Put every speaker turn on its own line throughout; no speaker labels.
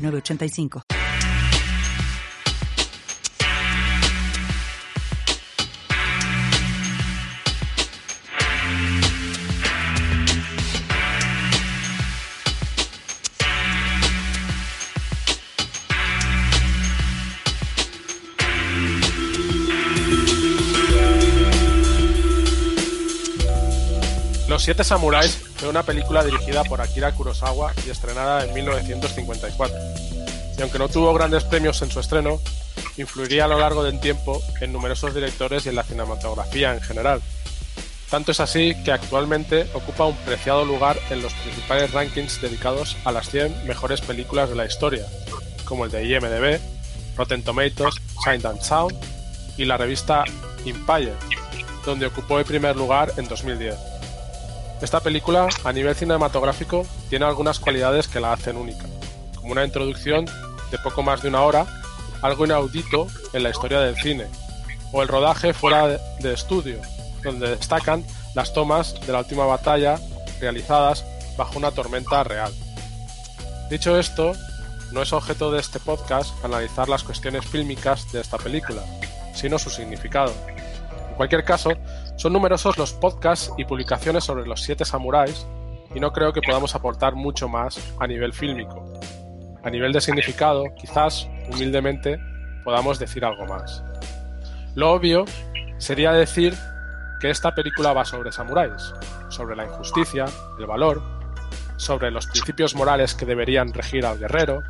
985.
Siete Samuráis fue una película dirigida por Akira Kurosawa y estrenada en 1954. Y aunque no tuvo grandes premios en su estreno, influiría a lo largo del tiempo en numerosos directores y en la cinematografía en general. Tanto es así que actualmente ocupa un preciado lugar en los principales rankings dedicados a las 100 mejores películas de la historia, como el de IMDb, Rotten Tomatoes, Sight and Sound y la revista Empire, donde ocupó el primer lugar en 2010. Esta película, a nivel cinematográfico, tiene algunas cualidades que la hacen única, como una introducción de poco más de una hora, algo inaudito en la historia del cine, o el rodaje fuera de estudio, donde destacan las tomas de la última batalla realizadas bajo una tormenta real. Dicho esto, no es objeto de este podcast analizar las cuestiones fílmicas de esta película, sino su significado. En cualquier caso, son numerosos los podcasts y publicaciones sobre los siete samuráis y no creo que podamos aportar mucho más a nivel fílmico. A nivel de significado, quizás, humildemente, podamos decir algo más. Lo obvio sería decir que esta película va sobre samuráis, sobre la injusticia, el valor, sobre los principios morales que deberían regir al guerrero,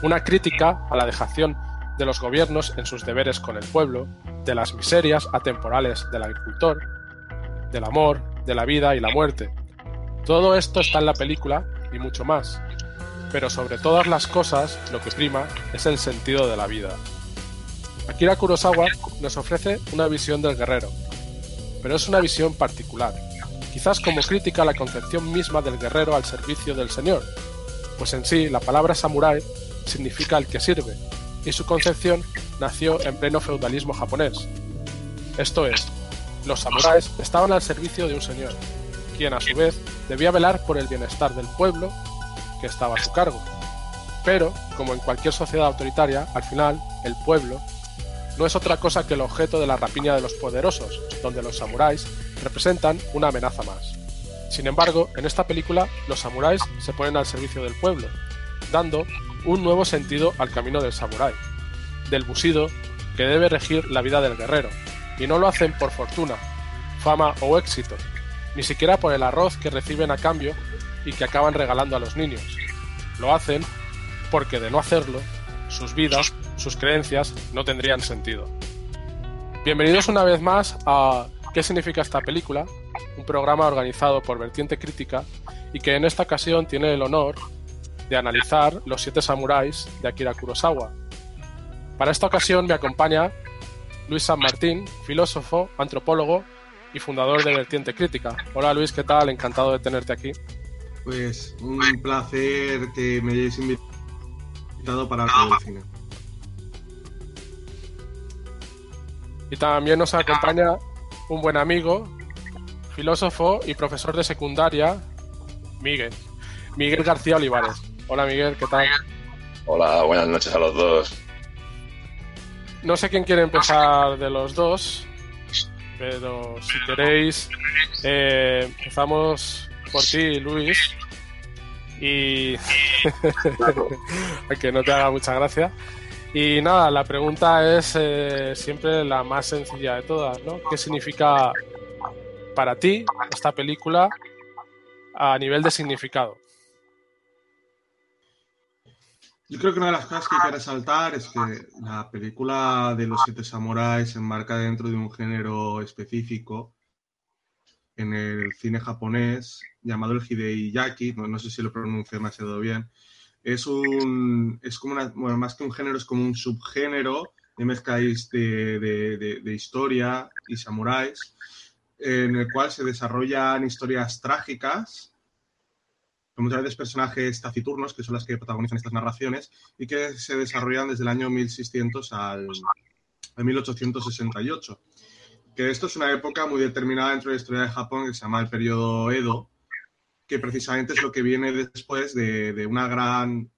una crítica a la dejación de los gobiernos en sus deberes con el pueblo, de las miserias atemporales del agricultor, del amor, de la vida y la muerte. Todo esto está en la película y mucho más. Pero sobre todas las cosas, lo que prima es el sentido de la vida. Akira Kurosawa nos ofrece una visión del guerrero, pero es una visión particular, quizás como crítica a la concepción misma del guerrero al servicio del Señor, pues en sí la palabra samurái significa el que sirve, y su concepción nació en pleno feudalismo japonés. Esto es, los samuráis estaban al servicio de un señor, quien a su vez debía velar por el bienestar del pueblo que estaba a su cargo. Pero, como en cualquier sociedad autoritaria, al final, el pueblo no es otra cosa que el objeto de la rapiña de los poderosos, donde los samuráis representan una amenaza más. Sin embargo, en esta película, los samuráis se ponen al servicio del pueblo, dando un nuevo sentido al camino del samurái, del busido que debe regir la vida del guerrero, y no lo hacen por fortuna, fama o éxito, ni siquiera por el arroz que reciben a cambio y que acaban regalando a los niños. Lo hacen porque de no hacerlo, sus vidas, sus creencias no tendrían sentido. Bienvenidos una vez más a ¿Qué significa esta película? Un programa organizado por Vertiente Crítica y que en esta ocasión tiene el honor de analizar Los siete samuráis de Akira Kurosawa. Para esta ocasión me acompaña Luis San Martín, filósofo, antropólogo y fundador de Vertiente Crítica. Hola Luis, ¿qué tal? Encantado de tenerte aquí.
Pues un placer que me hayáis invitado para hablar de cine.
Y también nos acompaña un buen amigo, filósofo y profesor de secundaria, Miguel. Miguel García Olivares. Hola Miguel, ¿qué tal?
Hola, buenas noches a los dos.
No sé quién quiere empezar de los dos, pero si queréis, eh, empezamos por ti, Luis. Y. que no te haga mucha gracia. Y nada, la pregunta es eh, siempre la más sencilla de todas, ¿no? ¿Qué significa para ti esta película a nivel de significado?
Yo creo que una de las cosas que hay que resaltar es que la película de los siete samuráis se enmarca dentro de un género específico en el cine japonés llamado el Hidei Yaki, no, sé si lo pronuncio demasiado bien, es un, es como una, bueno, más que un género, es como un subgénero de mezcla de, de, historia y samuráis, en el cual se desarrollan historias trágicas, con muchas veces personajes taciturnos, que son las que protagonizan estas narraciones, y que se desarrollan desde el año 1600 al, al 1868. Que esto es una época muy determinada dentro de la historia de Japón que se llama el periodo Edo, que precisamente es lo que viene después de, de una gran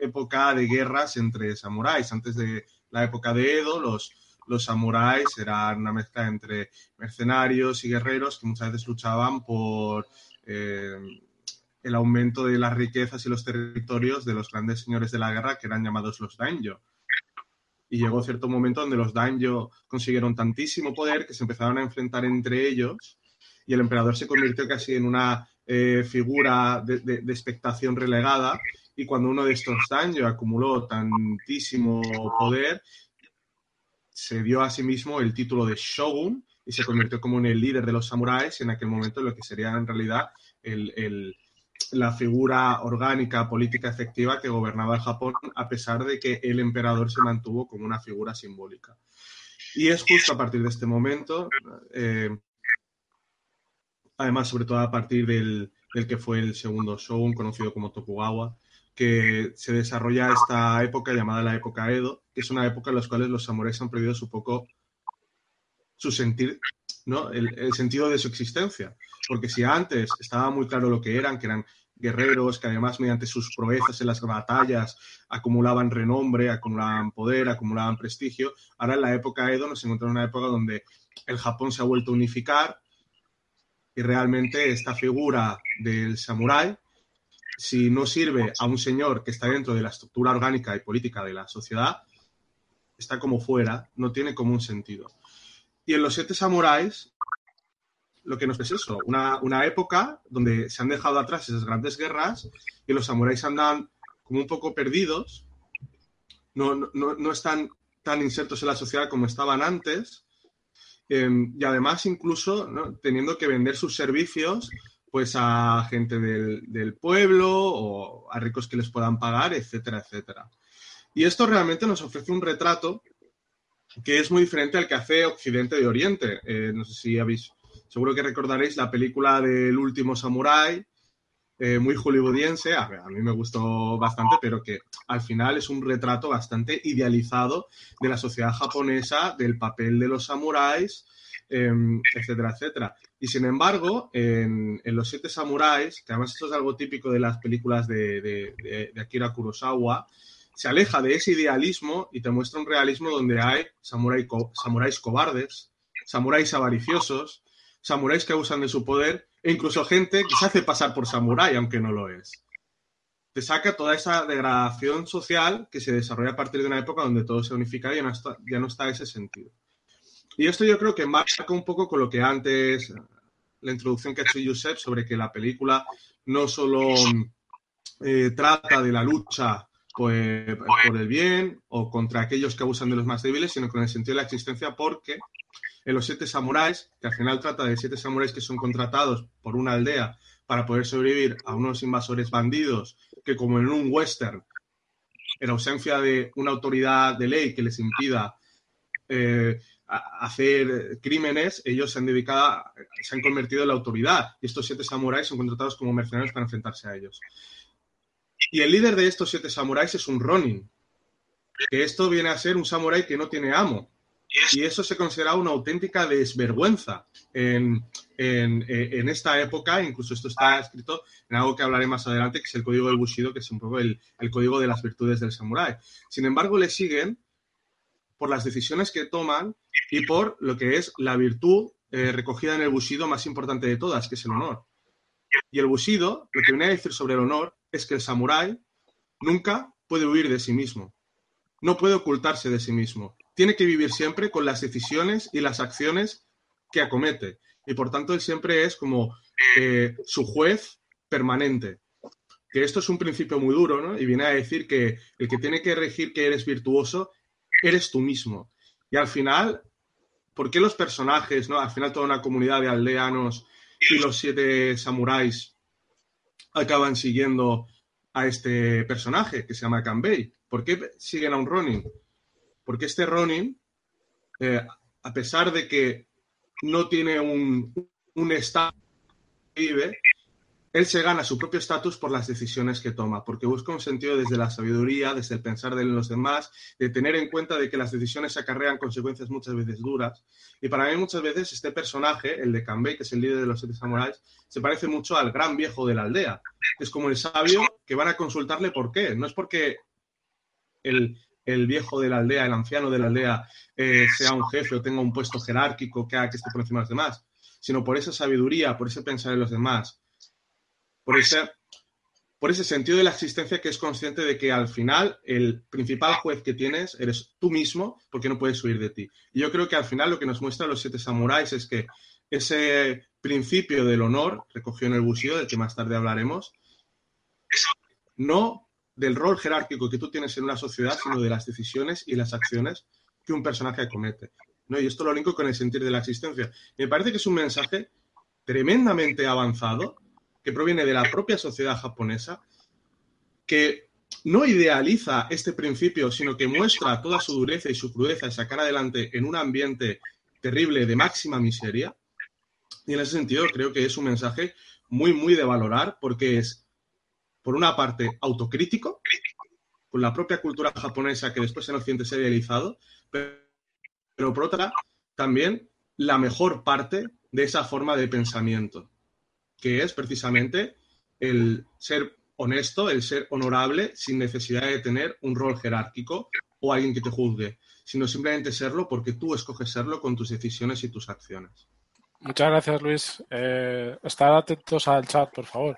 época de guerras entre samuráis. Antes de la época de Edo, los, los samuráis eran una mezcla entre mercenarios y guerreros que muchas veces luchaban por eh, el aumento de las riquezas y los territorios de los grandes señores de la guerra que eran llamados los daimyo. Y llegó cierto momento donde los daimyo consiguieron tantísimo poder que se empezaron a enfrentar entre ellos y el emperador se convirtió casi en una eh, figura de, de, expectación relegada y cuando uno de estos daños acumuló tantísimo poder, se dio a sí mismo el título de shogun y se convirtió como en el líder de los samuráis en aquel momento lo que sería en realidad el, la figura orgánica, política efectiva que gobernaba el Japón, a pesar de que el emperador se mantuvo como una figura simbólica. Y es justo a partir de este momento, eh, además, sobre todo a partir del, que fue el segundo shogun, conocido como Tokugawa, que se desarrolla esta época llamada la época Edo, que es una época en la cual los samuráis han perdido su poco su sentir, ¿no? El, el, sentido de su existencia. Porque si antes estaba muy claro lo que eran, que eran guerreros, que además mediante sus proezas en las batallas acumulaban renombre, acumulaban poder, acumulaban prestigio, ahora en la época Edo nos encontramos en una época donde el Japón se ha vuelto a unificar y realmente esta figura del samurái, si no sirve a un señor que está dentro de la estructura orgánica y política de la sociedad, está como fuera, no tiene como un sentido. Y en los siete samuráis, lo que nos es eso, una, una, época donde se han dejado atrás esas grandes guerras y los samuráis andan como un poco perdidos, no, no, no están tan insertos en la sociedad como estaban antes, eh, y además incluso teniendo que vender sus servicios pues a gente del, del, pueblo o a ricos que les puedan pagar, etcétera, etcétera. Y esto realmente nos ofrece un retrato que es muy diferente al que hace Occidente de Oriente. Eh, no sé si habéis, seguro que recordaréis la película del último samurái, eh, muy hollywoodiense, a, a, mí me gustó bastante, pero que al final es un retrato bastante idealizado de la sociedad japonesa, del papel de los samuráis, eh, etcétera, etcétera. Y sin embargo, en, Los Siete Samuráis, que además esto es algo típico de las películas de, de, Akira Kurosawa, se aleja de ese idealismo y te muestra un realismo donde hay samuráis, samuráis cobardes, samuráis avariciosos, samuráis que abusan de su poder e incluso gente que se hace pasar por samurái aunque no lo es. Te saca toda esa degradación social que se desarrolla a partir de una época donde todo se unifica y ya no está, ese sentido. Y esto yo creo que marca un poco con lo que antes, la introducción que ha hecho Josep sobre que la película no solo eh, trata de la lucha pues, por el bien o contra aquellos que abusan de los más débiles, sino con el sentido de la existencia porque en los siete samuráis, que al final trata de siete samuráis que son contratados por una aldea para poder sobrevivir a unos invasores bandidos que como en un western, en ausencia de una autoridad de ley que les impida eh, hacer crímenes, ellos se han dedicado, se han convertido en la autoridad. Y estos siete samuráis son contratados como mercenarios para enfrentarse a ellos. Y el líder de estos siete samuráis es un Ronin, que esto viene a ser un samurái que no tiene amo. Y eso se considera una auténtica desvergüenza en, en, esta época. Incluso esto está escrito en algo que hablaré más adelante, que es el código del Bushido, que es un poco el, el código de las virtudes del samurái. Sin embargo, le siguen por las decisiones que toman y por lo que es la virtud eh, recogida en el Bushido más importante de todas, que es el honor. Y el Bushido, lo que viene a decir sobre el honor es que el samurái nunca puede huir de sí mismo, no puede ocultarse de sí mismo, tiene que vivir siempre con las decisiones y las acciones que acomete. Y por tanto, él siempre es como eh, su juez permanente. Que esto es un principio muy duro, ¿no? Y viene a decir que el que tiene que regir que eres virtuoso, eres tú mismo. Y al final, ¿por qué los personajes, ¿no? Al final toda una comunidad de aldeanos y los siete samuráis acaban siguiendo a este personaje que se llama Kanbei. ¿Por qué siguen a un Ronin? Porque este Ronin, eh, a pesar de que no tiene un, un estado vive, él se gana su propio estatus por las decisiones que toma, porque busca un sentido desde la sabiduría, desde el pensar de los demás, de tener en cuenta de que las decisiones acarrean consecuencias muchas veces duras. Y para mí muchas veces este personaje, el de Kanbei, que es el líder de los siete samuráis, se parece mucho al gran viejo de la aldea. Es como el sabio que van a consultarle por qué. No es porque el, viejo de la aldea, el anciano de la aldea, eh, sea un jefe o tenga un puesto jerárquico que haga que esté por encima de los demás, sino por esa sabiduría, por ese pensar en los demás, por ese, por ese sentido de la existencia que es consciente de que al final el principal juez que tienes eres tú mismo porque no puedes huir de ti. Y yo creo que al final lo que nos muestra los siete samuráis es que ese principio del honor, recogido en el Bushido, del que más tarde hablaremos, no del rol jerárquico que tú tienes en una sociedad, sino de las decisiones y las acciones que un personaje comete. ¿no? Y esto lo linko con el sentir de la existencia. Me parece que es un mensaje tremendamente avanzado que proviene de la propia sociedad japonesa, que no idealiza este principio, sino que muestra toda su dureza y su crudeza y sacar adelante en un ambiente terrible de máxima miseria. Y en ese sentido creo que es un mensaje muy, muy de valorar porque es, por una parte, autocrítico, con la propia cultura japonesa que después se ha idealizado, pero pero por otra, también la mejor parte de esa forma de pensamiento, que es precisamente el ser honesto, el ser honorable sin necesidad de tener un rol jerárquico o alguien que te juzgue, sino simplemente serlo porque tú escoges serlo con tus decisiones y tus acciones.
Muchas gracias, Luis. Eh, estar atentos al chat, por favor.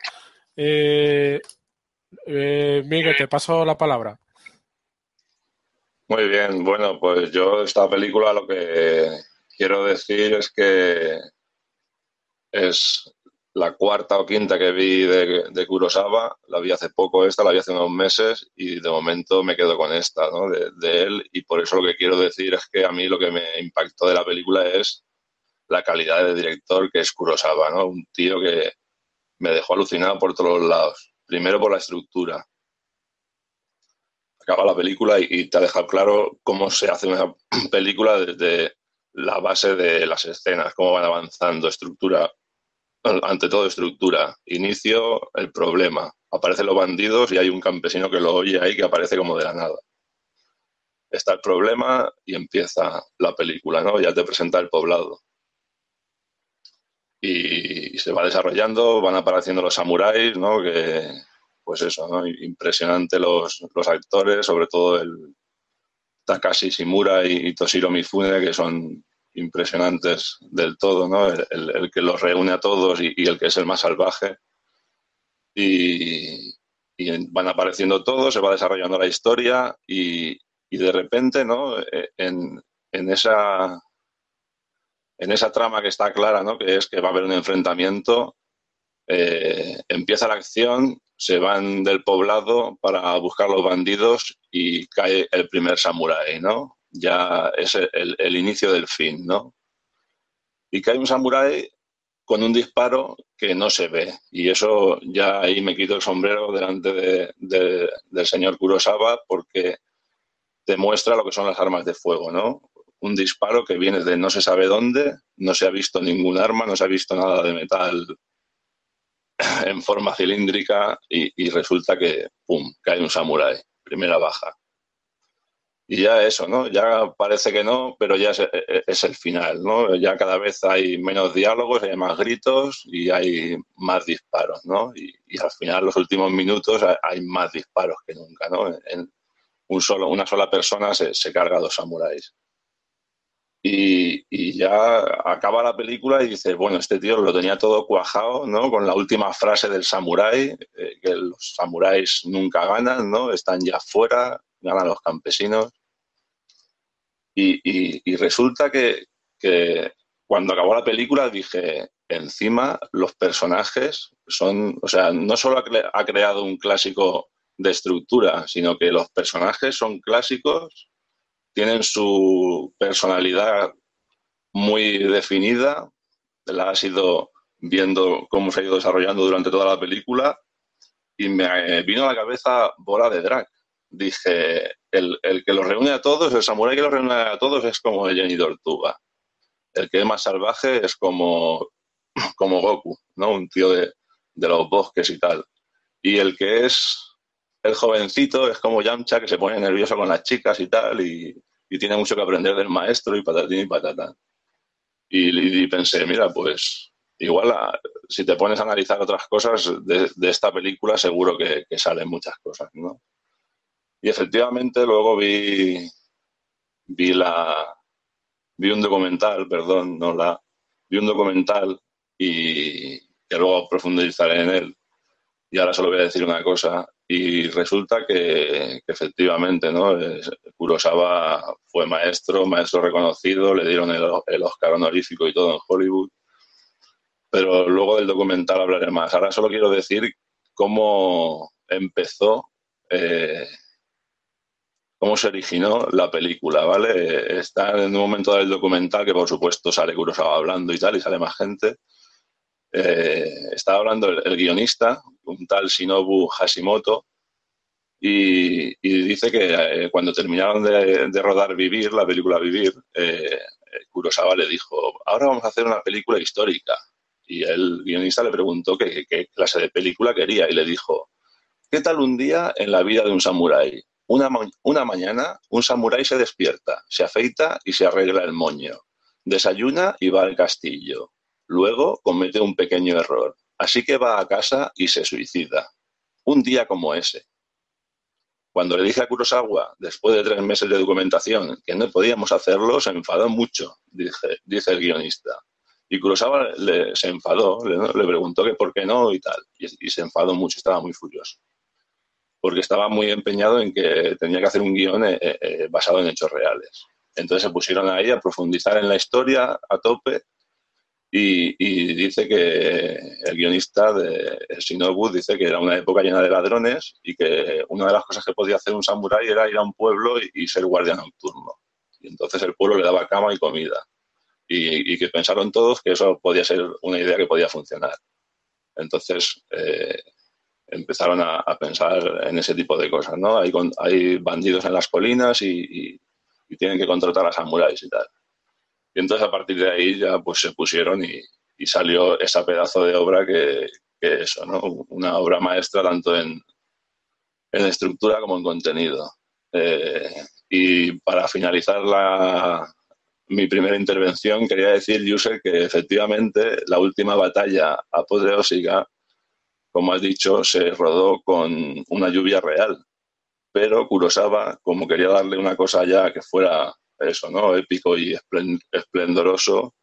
Eh, eh, Miguel, te paso la palabra.
Muy bien, bueno, pues yo esta película lo que quiero decir es que es la cuarta o quinta que vi de, Kurosawa, la vi hace poco esta, la vi hace unos meses y de momento me quedo con esta, ¿no? De, de, él y por eso lo que quiero decir es que a mí lo que me impactó de la película es la calidad de director que es Kurosawa, ¿no? Un tío que me dejó alucinado por todos lados. Primero por la estructura, acaba la película y, te ha dejado claro cómo se hace una película desde la base de las escenas, cómo van avanzando, estructura, ante todo estructura, inicio, el problema, aparecen los bandidos y hay un campesino que lo oye ahí que aparece como de la nada. Está el problema y empieza la película, ¿no? Ya te presenta el poblado. Y, y se va desarrollando, van apareciendo los samuráis, ¿no? Que, pues eso, ¿no? Impresionante los, los actores, sobre todo el Takashi Shimura y, Toshiro Mifune, que son impresionantes del todo, ¿no? El, que los reúne a todos y, el que es el más salvaje. Y, van apareciendo todos, se va desarrollando la historia y, de repente, ¿no? E, en, en, esa, en esa trama que está clara, ¿no? Que es que va a haber un enfrentamiento, eh, empieza la acción se van del poblado para buscar los bandidos y cae el primer samurái, ¿no? Ya es el, inicio del fin, ¿no? Y cae un samurái con un disparo que no se ve. Y eso ya ahí me quito el sombrero delante del señor Kurosawa porque demuestra lo que son las armas de fuego, ¿no? Un disparo que viene de no se sabe dónde, no se ha visto ningún arma, no se ha visto nada de metal en forma cilíndrica y, resulta que, ¡pum!, cae un samurái, primera baja. Y ya eso, ¿no? Ya parece que no, pero ya es, es, el final, ¿no? Ya cada vez hay menos diálogos, hay más gritos y hay más disparos, ¿no? Y, al final, los últimos minutos, hay más disparos que nunca, ¿no? En un solo, una sola persona se, carga dos samuráis. Y, ya acaba la película y dices, bueno, este tío lo tenía todo cuajado, ¿no? Con la última frase del samurái, eh, que los samuráis nunca ganan, ¿no? Están ya fuera, ganan los campesinos. Y, resulta que, cuando acabó la película dije, encima los personajes son, o sea, no solo ha creado un clásico de estructura, sino que los personajes son clásicos tienen su personalidad muy definida, la has ido viendo cómo se ha ido desarrollando durante toda la película y me vino a la cabeza Bola de Drag. Dije, el, que los reúne a todos, el samurái que los reúne a todos es como Jenny Tortuga. El que es más salvaje es como, como Goku, ¿no? Un tío de, de los bosques y tal. Y el que es el jovencito es como Yamcha, que se pone nervioso con las chicas y tal, y, tiene mucho que aprender del maestro y patatín y patatán. Y, pensé, mira, pues igual si te pones a analizar otras cosas de, esta película, seguro que, salen muchas cosas, ¿no? Y efectivamente luego vi, vi la, vi un documental, perdón, no la, vi un documental y que luego profundizaré en él. Y ahora solo voy a decir una cosa, y resulta que, efectivamente, ¿no? Kurosawa fue maestro, maestro reconocido, le dieron el, Oscar honorífico y todo en Hollywood. Pero luego del documental hablaré más. Ahora solo quiero decir cómo empezó, eh, cómo se originó la película, ¿vale? Está en un momento del documental que, por supuesto, sale Kurosawa hablando y tal, y sale más gente eh, estaba hablando el, guionista, un tal Shinobu Hashimoto, y, dice que eh, cuando terminaron de, rodar Vivir, la película Vivir, eh, Kurosawa le dijo, ahora vamos a hacer una película histórica. Y el guionista le preguntó qué, clase de película quería y le dijo, ¿qué tal un día en la vida de un samurái? Una, una mañana un samurái se despierta, se afeita y se arregla el moño, desayuna y va al castillo, Luego comete un pequeño error, así que va a casa y se suicida. Un día como ese. Cuando le dije a Kurosawa, después de tres meses de documentación, que no podíamos hacerlo, se enfadó mucho, dice el guionista. Y Kurosawa se enfadó, le, preguntó que por qué no y tal. Y, se enfadó mucho, estaba muy furioso. Porque estaba muy empeñado en que tenía que hacer un guion eh, eh, basado en hechos reales. Entonces se pusieron ahí a profundizar en la historia a tope y, dice que el guionista de Shinobu dice que era una época llena de ladrones y que una de las cosas que podía hacer un samurái era ir a un pueblo y, ser guardia nocturno. Y entonces el pueblo le daba cama y comida. Y, que pensaron todos que eso podía ser una idea que podía funcionar. Entonces eh, empezaron a, pensar en ese tipo de cosas, ¿no? Hay, hay bandidos en las colinas y, y tienen que contratar a samuráis y tal. Y entonces a partir de ahí ya pues se pusieron y, salió esa pedazo de obra que, que, eso, ¿no? Una obra maestra tanto en, en estructura como en contenido. Eh, y para finalizar la, mi primera intervención, quería decir, User, que efectivamente la última batalla apoteósica, como has dicho, se rodó con una lluvia real. Pero Kurosawa, como quería darle una cosa ya que fuera eso, ¿no? Épico y esplendoroso,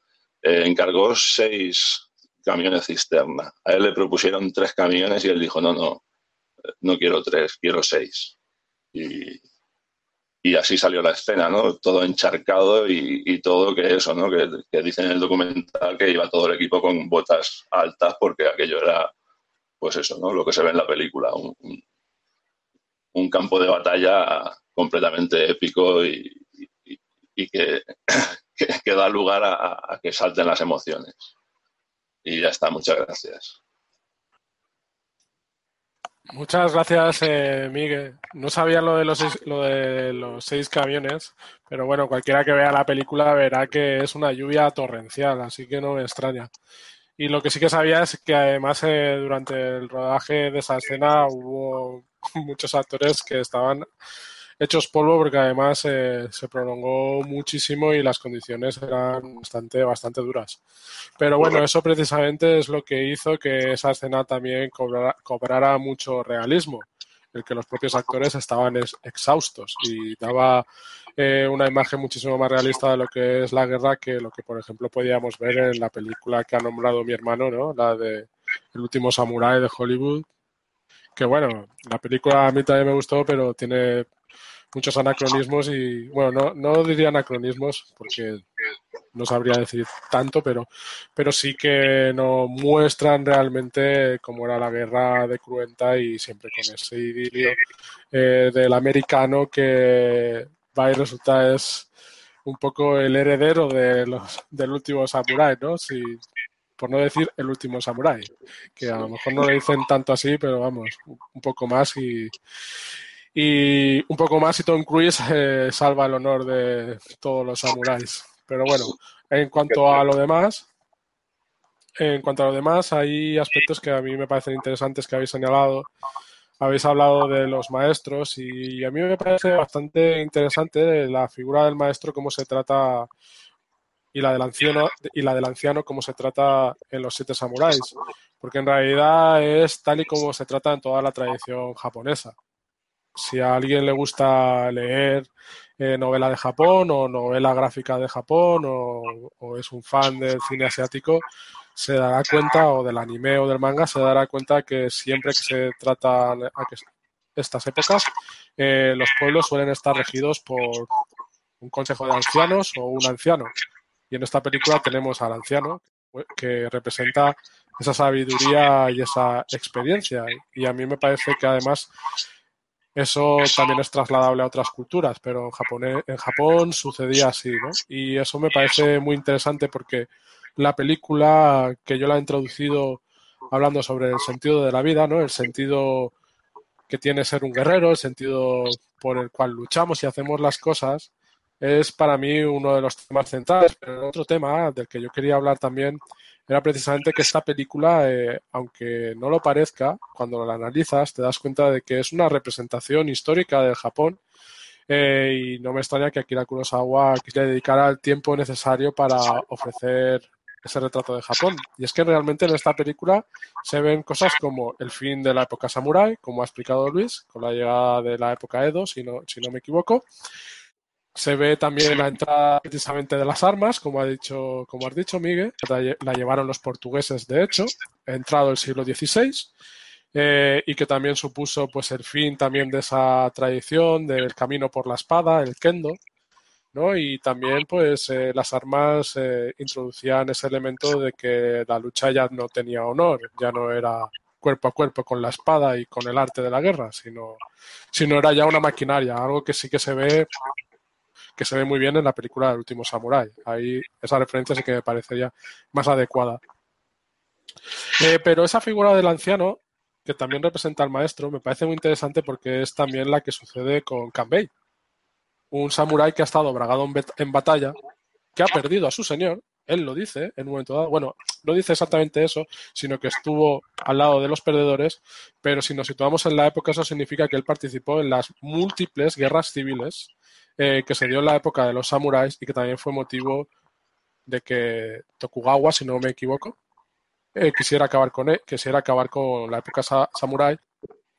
eh, encargó seis camiones cisterna. A él le propusieron tres camiones y él dijo, no, no, no quiero tres, quiero seis. Y, así salió la escena, ¿no? Todo encharcado y, todo que eso, ¿no? Que, que dice en el documental que iba todo el equipo con botas altas porque aquello era, pues eso, ¿no? Lo que se ve en la película, un, un campo de batalla completamente épico y, y que, que, da lugar a, que salten las emociones. Y ya está, muchas gracias.
Muchas gracias, eh, Miguel. No sabía lo de, los lo de los seis camiones, pero bueno, cualquiera que vea la película verá que es una lluvia torrencial, así que no me extraña. Y lo que sí que sabía es que además eh, durante el rodaje de esa escena hubo muchos actores que estaban hechos polvo porque además eh, se prolongó muchísimo y las condiciones eran bastante, bastante duras. Pero bueno, eso precisamente es lo que hizo que esa escena también cobrara, mucho realismo, el que los propios actores estaban exhaustos y daba eh, una imagen muchísimo más realista de lo que es la guerra que lo que, por ejemplo, podíamos ver en la película que ha nombrado mi hermano, ¿no? La de El último samurái de Hollywood, que bueno, la película a mí también me gustó, pero tiene muchos anacronismos y, bueno, no, no diría anacronismos porque no sabría decir tanto, pero, pero sí que no muestran realmente cómo era la guerra de Cruenta y siempre con ese idilio eh, del americano que va y resulta es un poco el heredero de los, del último samurai, ¿no? Si, por no decir el último samurái, que a lo mejor no le dicen tanto así, pero vamos, un poco más y, y un poco más y Tom Cruise eh, salva el honor de todos los samuráis. Pero bueno, en cuanto a lo demás, en cuanto a lo demás, hay aspectos que a mí me parecen interesantes que habéis señalado. Habéis hablado de los maestros y a mí me parece bastante interesante la figura del maestro, cómo se trata y la del anciano y la del anciano cómo se trata en los siete samuráis, porque en realidad es tal y como se trata en toda la tradición japonesa. Si a alguien le gusta leer eh, novela de Japón o novela gráfica de Japón o, es un fan del cine asiático, se dará cuenta, o del anime o del manga, se dará cuenta que siempre que se tratan estas épocas, eh, los pueblos suelen estar regidos por un consejo de ancianos o un anciano. Y en esta película tenemos al anciano que representa esa sabiduría y esa experiencia. Y a mí me parece que además eso también es trasladable a otras culturas, pero en Japón, en Japón sucedía así, ¿no? Y eso me parece muy interesante porque la película que yo la he introducido hablando sobre el sentido de la vida, ¿no? El sentido que tiene ser un guerrero, el sentido por el cual luchamos y hacemos las cosas, es para mí uno de los temas centrales. Pero el otro tema del que yo quería hablar también era precisamente que esta película, eh, aunque no lo parezca, cuando la analizas te das cuenta de que es una representación histórica del Japón eh, y no me extraña que Akira Kurosawa quisiera dedicar el tiempo necesario para ofrecer ese retrato de Japón. Y es que realmente en esta película se ven cosas como el fin de la época samurai, como ha explicado Luis, con la llegada de la época Edo, si no, si no me equivoco, se ve también la entrada precisamente de las armas, como ha dicho, como has dicho, Miguel, la llevaron los portugueses, de hecho, entrado el siglo XVI, eh, y que también supuso pues el fin también de esa tradición del camino por la espada, el kendo, ¿no? Y también pues eh, las armas eh, introducían ese elemento de que la lucha ya no tenía honor, ya no era cuerpo a cuerpo con la espada y con el arte de la guerra, sino, sino era ya una maquinaria, algo que sí que se ve que se ve muy bien en la película del último Samurai. Ahí esa referencia sí que me parecería más adecuada. Eh, pero esa figura del anciano, que también representa al maestro, me parece muy interesante porque es también la que sucede con Kanbei. Un samurái que ha estado bragado en, batalla, que ha perdido a su señor, él lo dice en un momento dado, bueno, no dice exactamente eso, sino que estuvo al lado de los perdedores, pero si nos situamos en la época, eso significa que él participó en las múltiples guerras civiles eh, que se dio en la época de los samuráis y que también fue motivo de que Tokugawa, si no me equivoco, eh, quisiera acabar con él, quisiera acabar con la época samurái.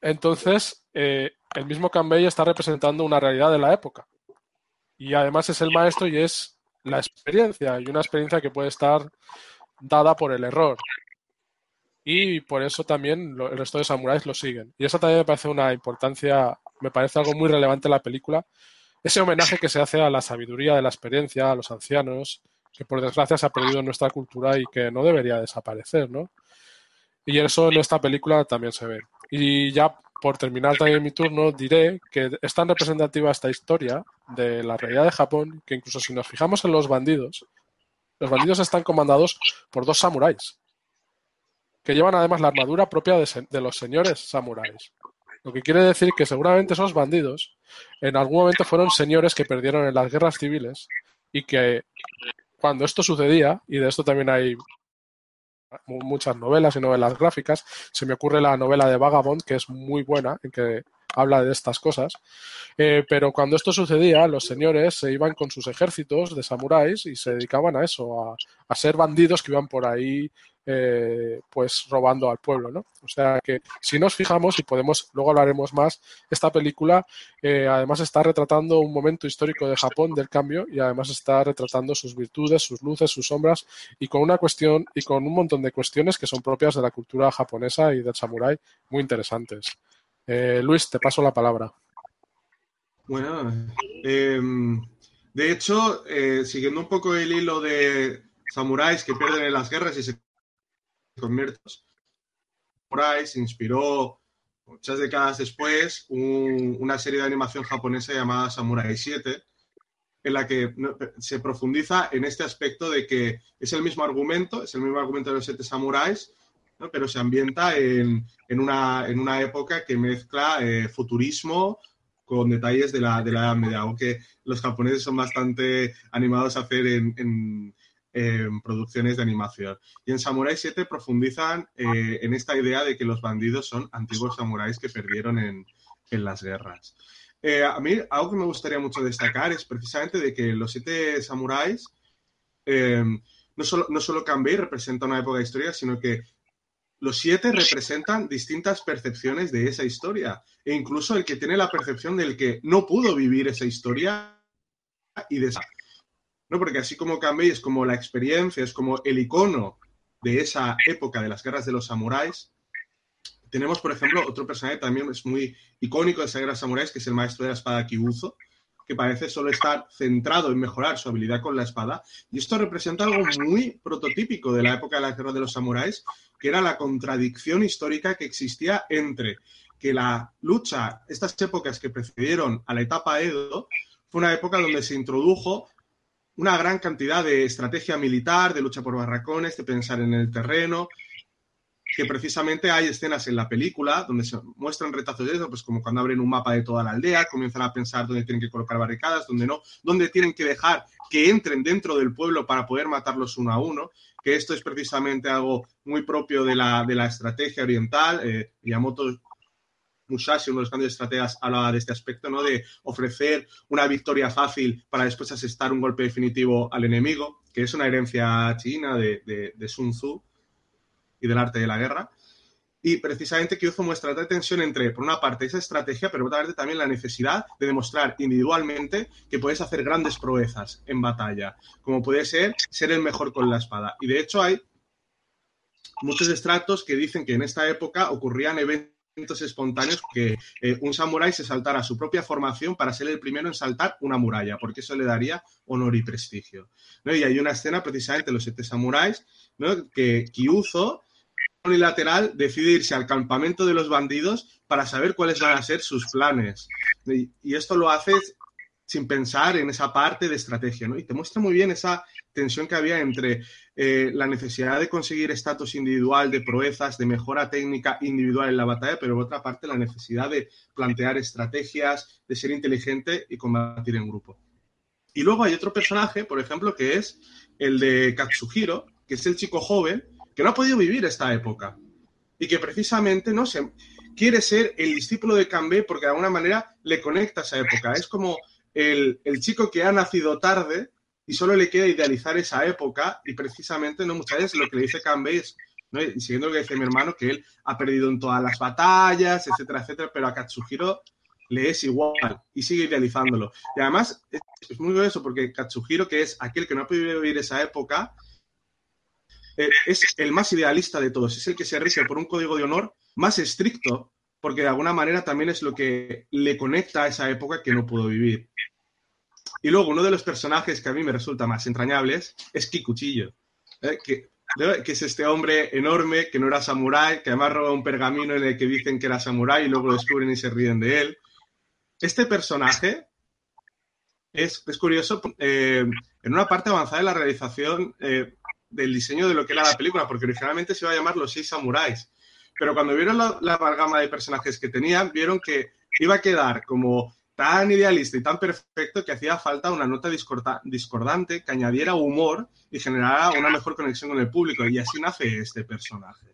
Entonces, eh, el mismo Kanbei está representando una realidad de la época. Y además es el maestro y es la experiencia, y una experiencia que puede estar dada por el error. Y por eso también el resto de samuráis lo siguen. Y eso también me parece una importancia, me parece algo muy relevante en la película, ese homenaje que se hace a la sabiduría de la experiencia, a los ancianos, que por desgracia se ha perdido en nuestra cultura y que no debería desaparecer, ¿no? Y eso en esta película también se ve. Y ya por terminar también mi turno, diré que es tan representativa esta historia de la realidad de Japón que incluso si nos fijamos en los bandidos, los bandidos están comandados por dos samuráis, que llevan además la armadura propia de, de los señores samuráis. Lo que quiere decir que seguramente esos bandidos en algún momento fueron señores que perdieron en las guerras civiles y que cuando esto sucedía, y de esto también hay muchas novelas y novelas gráficas, se me ocurre la novela de Vagabond, que es muy buena, en que habla de estas cosas, eh, pero cuando esto sucedía, los señores se iban con sus ejércitos de samuráis y se dedicaban a eso, a, ser bandidos que iban por ahí eh, pues robando al pueblo, ¿no? O sea que si nos fijamos y podemos, luego hablaremos más, esta película eh, además está retratando un momento histórico de Japón del cambio y además está retratando sus virtudes, sus luces, sus sombras y con una cuestión y con un montón de cuestiones que son propias de la cultura japonesa y del samurái muy interesantes. Eh, Luis, te paso la palabra.
Bueno, em, de hecho, siguiendo un poco el hilo de samuráis que pierden en las guerras y se ahí se inspiró muchas décadas después una serie de animación japonesa llamada Samurai 7, en la que se profundiza en este aspecto de que es el mismo argumento, es el mismo argumento de los siete samuráis, pero se ambienta en, una, en, una, época que mezcla eh, futurismo con detalles de la, de la Edad Media, aunque los japoneses son bastante animados a hacer en, producciones de animación. Y en Samurai 7 profundizan eh, en esta idea de que los bandidos son antiguos samuráis que perdieron en, las guerras. Eh, a mí algo que me gustaría mucho destacar es precisamente de que los siete samuráis no solo, no solo Kanbei representa una época de historia, sino que los siete representan distintas percepciones de esa historia. E incluso el que tiene la percepción del que no pudo vivir esa historia y de esa. ¿No? Porque así como Kanbei es como la experiencia, es como el icono de esa época de las guerras de los samuráis, tenemos, por ejemplo, otro personaje también es muy icónico de esa guerra samuráis, que es el maestro de la espada Kibuzo, que parece solo estar centrado en mejorar su habilidad con la espada. Y esto representa algo muy prototípico de la época de la guerra de los samuráis, que era la contradicción histórica que existía entre que la lucha, estas épocas que precedieron a la etapa Edo, fue una época donde se introdujo una gran cantidad de estrategia militar, de lucha por barracones, de pensar en el terreno, que precisamente hay escenas en la película donde se muestran retazos de eso, pues como cuando abren un mapa de toda la aldea, comienzan a pensar dónde tienen que colocar barricadas, dónde no, dónde tienen que dejar que entren dentro del pueblo para poder matarlos uno a uno, que esto es precisamente algo muy propio de la, de la estrategia oriental. Eh, Miyamoto Musashi, uno de los grandes estrategas, hablaba de este aspecto, ¿no? De ofrecer una victoria fácil para después asestar un golpe definitivo al enemigo, que es una herencia china de, de Sun Tzu y del arte de la guerra. Y precisamente Kyuzo muestra la tensión entre, por una parte, esa estrategia, pero por otra parte también la necesidad de demostrar individualmente que puedes hacer grandes proezas en batalla, como puede ser ser el mejor con la espada. Y de hecho hay muchos extractos que dicen que en esta época ocurrían eventos espontáneos que eh, un samurái se saltara su propia formación para ser el primero en saltar una muralla, porque eso le daría honor y prestigio. ¿no? Y hay una escena precisamente los siete samuráis, ¿no? que Kyuzo unilateral decide irse al campamento de los bandidos para saber cuáles van a ser sus planes. Y, esto lo hace sin pensar en esa parte de estrategia, ¿no? Y te muestra muy bien esa tensión que había entre eh, la necesidad de conseguir estatus individual, de proezas, de mejora técnica individual en la batalla, pero por otra parte la necesidad de plantear estrategias, de ser inteligente y combatir en grupo. Y luego hay otro personaje, por ejemplo, que es el de Katsuhiro, que es el chico joven que no ha podido vivir esta época y que precisamente no se quiere ser el discípulo de Cambé porque de alguna manera le conecta a esa época. Es como el, chico que ha nacido tarde y solo le queda idealizar esa época y precisamente no muchas veces lo que le dice Cambé es, y siguiendo lo que dice mi hermano, que él ha perdido en todas las batallas, etcétera, etcétera, pero a Katsuhiro le es igual y sigue idealizándolo. Y además es, muy curioso porque Katsuhiro, que es aquel que no ha podido vivir esa época, eh, es el más idealista de todos, es el que se rige por un código de honor más estricto, porque de alguna manera también es lo que le conecta a esa época que no pudo vivir. Y luego uno de los personajes que a mí me resulta más entrañables es Kikuchillo, ¿eh? que, que, es este hombre enorme que no era samurái, que además roba un pergamino en el que dicen que era samurái y luego lo descubren y se ríen de él. Este personaje es, es curioso, eh, en una parte avanzada de la realización del diseño de lo que era la película, porque originalmente se iba a llamar Los Seis Samuráis. Pero cuando vieron la, la amalgama de personajes que tenían, vieron que iba a quedar como tan idealista y tan perfecto que hacía falta una nota discordante que añadiera humor y generara una mejor conexión con el público. Y así nace este personaje.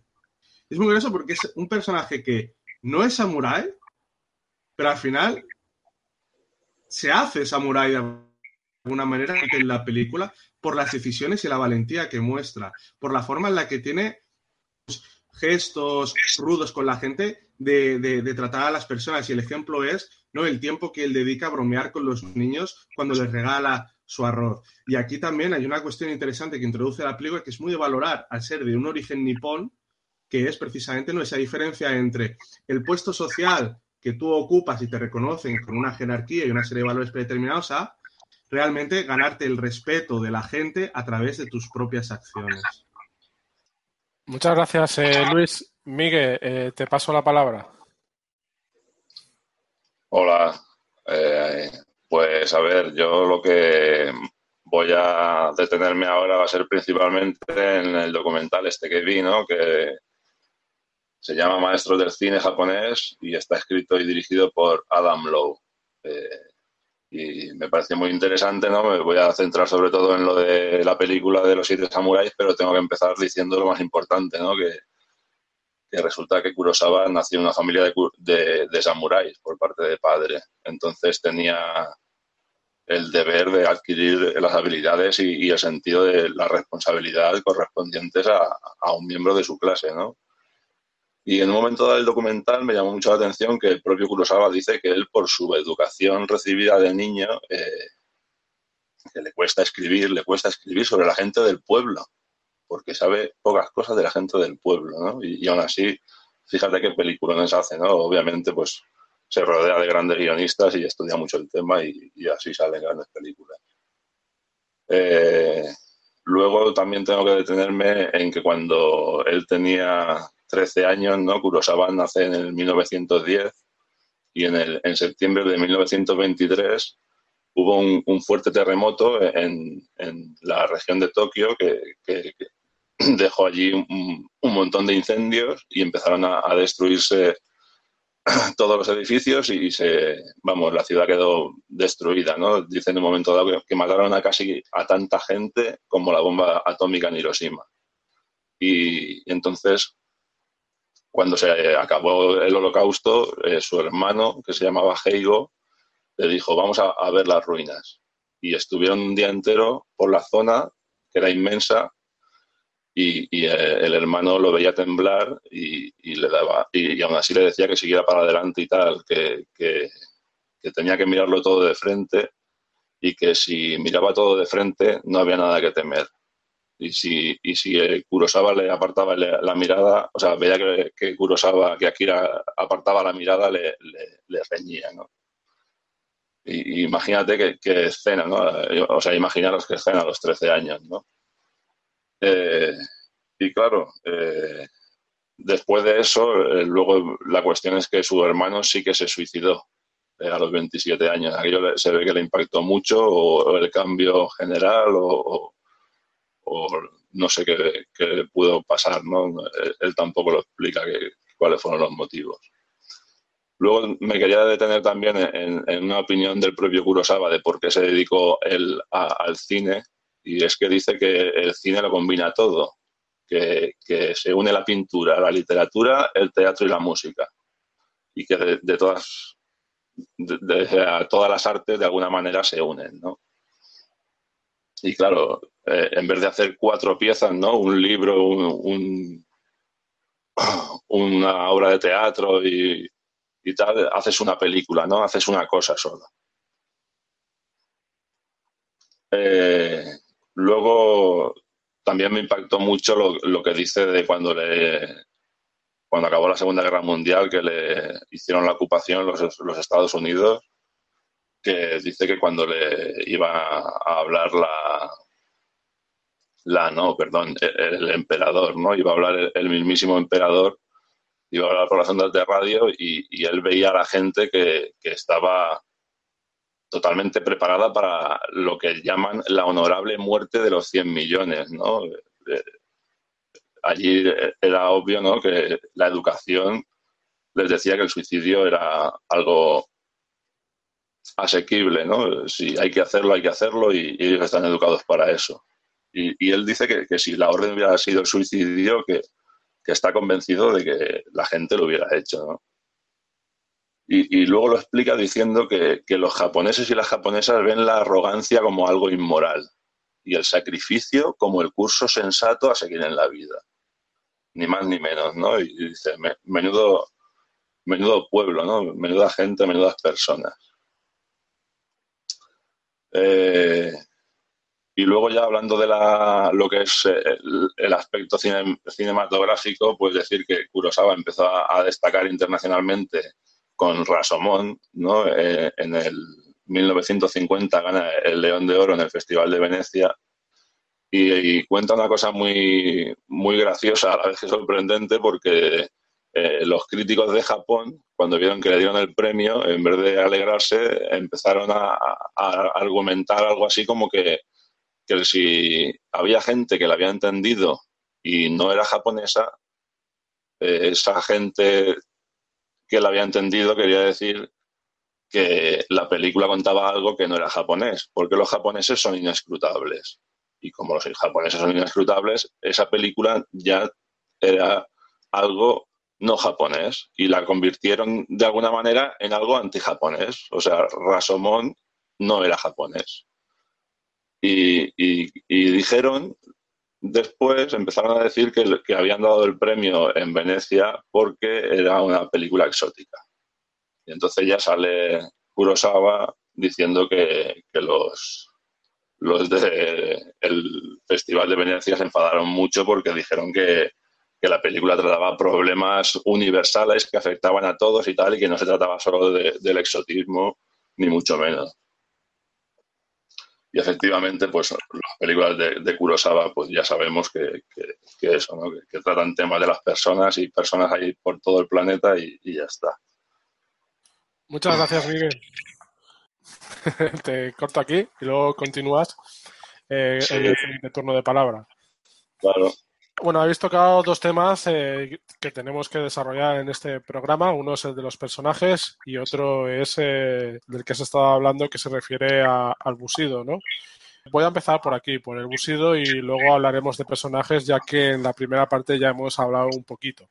Es muy curioso porque es un personaje que no es samurái, pero al final se hace samurái de alguna manera en la película por las decisiones y la valentía que muestra, por la forma en la que tiene gestos rudos con la gente de, tratar a las personas. Y el ejemplo es ¿no? el tiempo que él dedica a bromear con los niños cuando les regala su arroz. Y aquí también hay una cuestión interesante que introduce la película que es muy de valorar al ser de un origen nipón, que es precisamente ¿no? esa diferencia entre el puesto social que tú ocupas y te reconocen con una jerarquía y una serie de valores predeterminados a realmente ganarte el respeto de la gente a través de tus propias acciones.
Muchas gracias, eh, Luis. Miguel, eh, te paso la palabra.
Hola. Eh, Pues a ver, yo lo que voy a detenerme ahora va a ser principalmente en el documental este que vi, ¿no? Que se llama Maestros del Cine Japonés y está escrito y dirigido por Adam Lowe. Eh, y me parece muy interesante, ¿no? Me voy a centrar sobre todo en lo de la película de los siete samuráis, pero tengo que empezar diciendo lo más importante, ¿no? Que, resulta que Kurosawa nació en una familia de, de, samuráis por parte de padre. Entonces tenía el deber de adquirir las habilidades y, el sentido de la responsabilidad correspondientes a, a, un miembro de su clase, ¿no? Y en un momento del documental me llamó mucho la atención que el propio Kurosawa dice que él, por su educación recibida de niño, eh, que le cuesta escribir, le cuesta escribir sobre la gente del pueblo, porque sabe pocas cosas de la gente del pueblo, ¿no? Y, aún así, fíjate qué películas hace, ¿no? Obviamente, pues se rodea de grandes guionistas y estudia mucho el tema y, así salen grandes películas. Eh, luego también tengo que detenerme en que cuando él tenía 13 años, ¿no? Kurosawa nace en el 1910 y en, el, en septiembre de 1923 hubo un, fuerte terremoto en, la región de Tokio que, dejó allí un, montón de incendios y empezaron a, destruirse todos los edificios y se, vamos, la ciudad quedó destruida, ¿no? Dicen en un momento dado que, mataron a casi a tanta gente como la bomba atómica en Hiroshima. y entonces cuando se acabó el holocausto, eh, su hermano, que se llamaba Heigo, le dijo, vamos a, ver las ruinas. Y estuvieron un día entero por la zona, que era inmensa, y, eh, el hermano lo veía temblar y, le daba, y, aún así le decía que siguiera para adelante y tal, que, que, tenía que mirarlo todo de frente y que si miraba todo de frente no había nada que temer y si, y si Kurosawa le apartaba la mirada, o sea, veía que, que que Akira apartaba la mirada, le, reñía, ¿no? Y, imagínate qué escena, ¿no? O sea, imaginaros qué escena a los 13 años, ¿no? Eh, y claro, eh, después de eso, eh, luego la cuestión es que su hermano sí que se suicidó a los 27 años. Aquello se ve que le impactó mucho, o, el cambio general, o o no sé qué, pudo pasar, ¿no? Él, tampoco lo explica cuáles fueron los motivos. Luego me quería detener también en, una opinión del propio Kurosawa de por qué se dedicó él al cine, y es que dice que el cine lo combina todo, que, se une la pintura, la literatura, el teatro y la música, y que de, todas, de, todas las artes de alguna manera se unen, ¿no? Y claro, eh, en vez de hacer cuatro piezas, ¿no? Un libro, un, una obra de teatro y, tal, haces una película, ¿no? Haces una cosa sola. Eh, luego también me impactó mucho lo, que dice de cuando le cuando acabó la Segunda Guerra Mundial, que le hicieron la ocupación los, los Estados Unidos, que dice que cuando le iba a hablar la, la no, perdón, el, emperador, ¿no? Iba a hablar el, mismísimo emperador, iba a hablar por las ondas de radio y, él veía a la gente que, estaba totalmente preparada para lo que llaman la honorable muerte de los 100 millones, ¿no? Eh, allí era obvio, ¿no? Que la educación les decía que el suicidio era algo asequible, ¿no? Si hay que hacerlo, hay que hacerlo y ellos están educados para eso. Y, él dice que, si la orden hubiera sido el suicidio, que, está convencido de que la gente lo hubiera hecho. Y, luego lo explica diciendo que, los japoneses y las japonesas ven la arrogancia como algo inmoral y el sacrificio como el curso sensato a seguir en la vida. Ni más ni menos, ¿no? Y, dice, menudo, menudo pueblo, ¿no? Menuda gente, menudas personas. Eh, y luego ya hablando de la, lo que es eh, el, aspecto cinematográfico, pues decir que Kurosawa empezó a, destacar internacionalmente con Rasomón, ¿no? Eh, en el 1950 gana el León de Oro en el Festival de Venecia y, cuenta una cosa muy, muy graciosa, a la vez que sorprendente, porque eh, los críticos de Japón, cuando vieron que le dieron el premio, en vez de alegrarse, empezaron a, argumentar algo así como que, que, si había gente que la había entendido y no era japonesa, eh, esa gente que la había entendido quería decir que la película contaba algo que no era japonés, porque los japoneses son inescrutables. Y como los japoneses son inescrutables, esa película ya era algo no japonés y la convirtieron de alguna manera en algo antijaponés. O sea, Rasomón no era japonés. Y, dijeron, después empezaron a decir que, habían dado el premio en Venecia porque era una película exótica. Y entonces ya sale Kurosawa diciendo que, que los, los del Festival de Venecia se enfadaron mucho porque dijeron que, que la película trataba problemas universales que afectaban a todos y tal, y que no se trataba solo del exotismo, ni mucho menos. Y efectivamente, pues las películas de, Kurosawa, pues ya sabemos que, eso, ¿no? que, tratan temas de las personas y personas ahí por todo el planeta y, ya está.
Muchas gracias, Miguel. Te corto aquí y luego continúas eh, en el turno de palabra.
Claro.
Bueno, habéis tocado dos temas eh, que tenemos que desarrollar en este programa. Uno es el de los personajes y otro es eh, del que se estaba hablando que se refiere al busido, ¿no? Voy a empezar por aquí, por el busido, y luego hablaremos de personajes, ya que en la primera parte ya hemos hablado un poquito.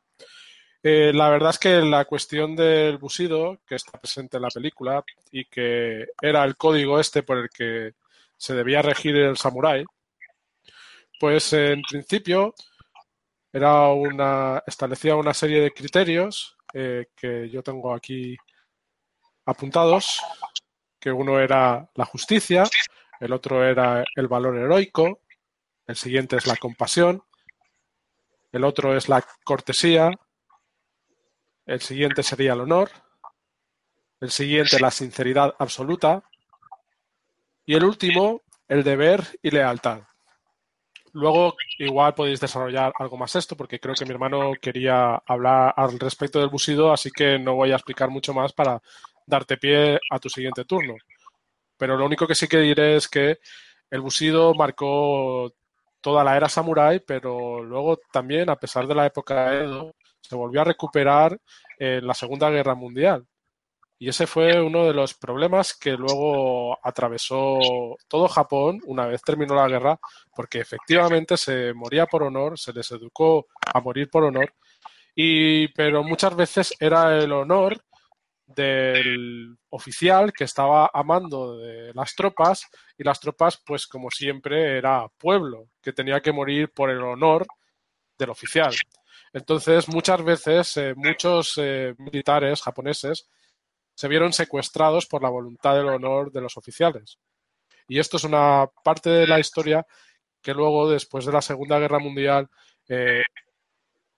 Eh, la verdad es que la cuestión del busido, que está presente en la película y que era el código este por el que se debía regir el samurái, pues en principio era una, establecía una serie de criterios eh, que yo tengo aquí apuntados, que uno era la justicia, el otro era el valor heroico, el siguiente es la compasión, el otro es la cortesía, el siguiente sería el honor, el siguiente la sinceridad absoluta y el último el deber y lealtad. Luego, igual podéis desarrollar algo más esto, porque creo que mi hermano quería hablar al respecto del busido, así que no voy a explicar mucho más para darte pie a tu siguiente turno. Pero lo único que sí que diré es que el busido marcó toda la era samurái, pero luego también, a pesar de la época Edo, se volvió a recuperar en la Segunda Guerra Mundial. Y ese fue uno de los problemas que luego atravesó todo Japón una vez terminó la guerra, porque efectivamente se moría por honor, se les educó a morir por honor, y, pero muchas veces era el honor del oficial que estaba a mando de las tropas y las tropas pues como siempre era pueblo que tenía que morir por el honor del oficial. Entonces muchas veces eh, muchos eh, militares japoneses se vieron secuestrados por la voluntad del honor de los oficiales. Y esto es una parte de la historia que luego, después de la Segunda Guerra Mundial, eh,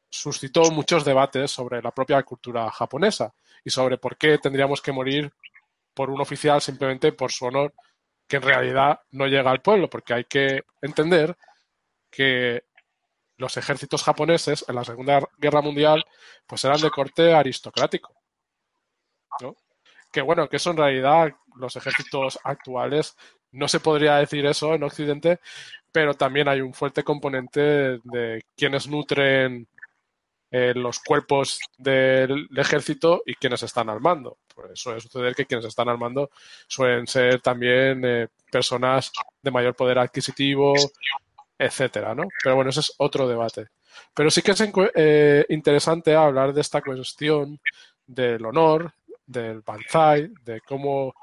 suscitó muchos debates sobre la propia cultura japonesa y sobre por qué tendríamos que morir por un oficial simplemente por su honor, que en realidad no llega al pueblo, porque hay que entender que los ejércitos japoneses en la Segunda Guerra Mundial pues eran de corte aristocrático. ¿no? Que bueno, que eso en realidad los ejércitos actuales no se podría decir eso en Occidente, pero también hay un fuerte componente de quienes nutren eh, los cuerpos del ejército y quienes están al mando. Por eso suele suceder que quienes están al mando suelen ser también eh, personas de mayor poder adquisitivo, etcétera, ¿no? Pero bueno, ese es otro debate. Pero sí que es eh, interesante hablar de esta cuestión del honor, del Banzai, de cómo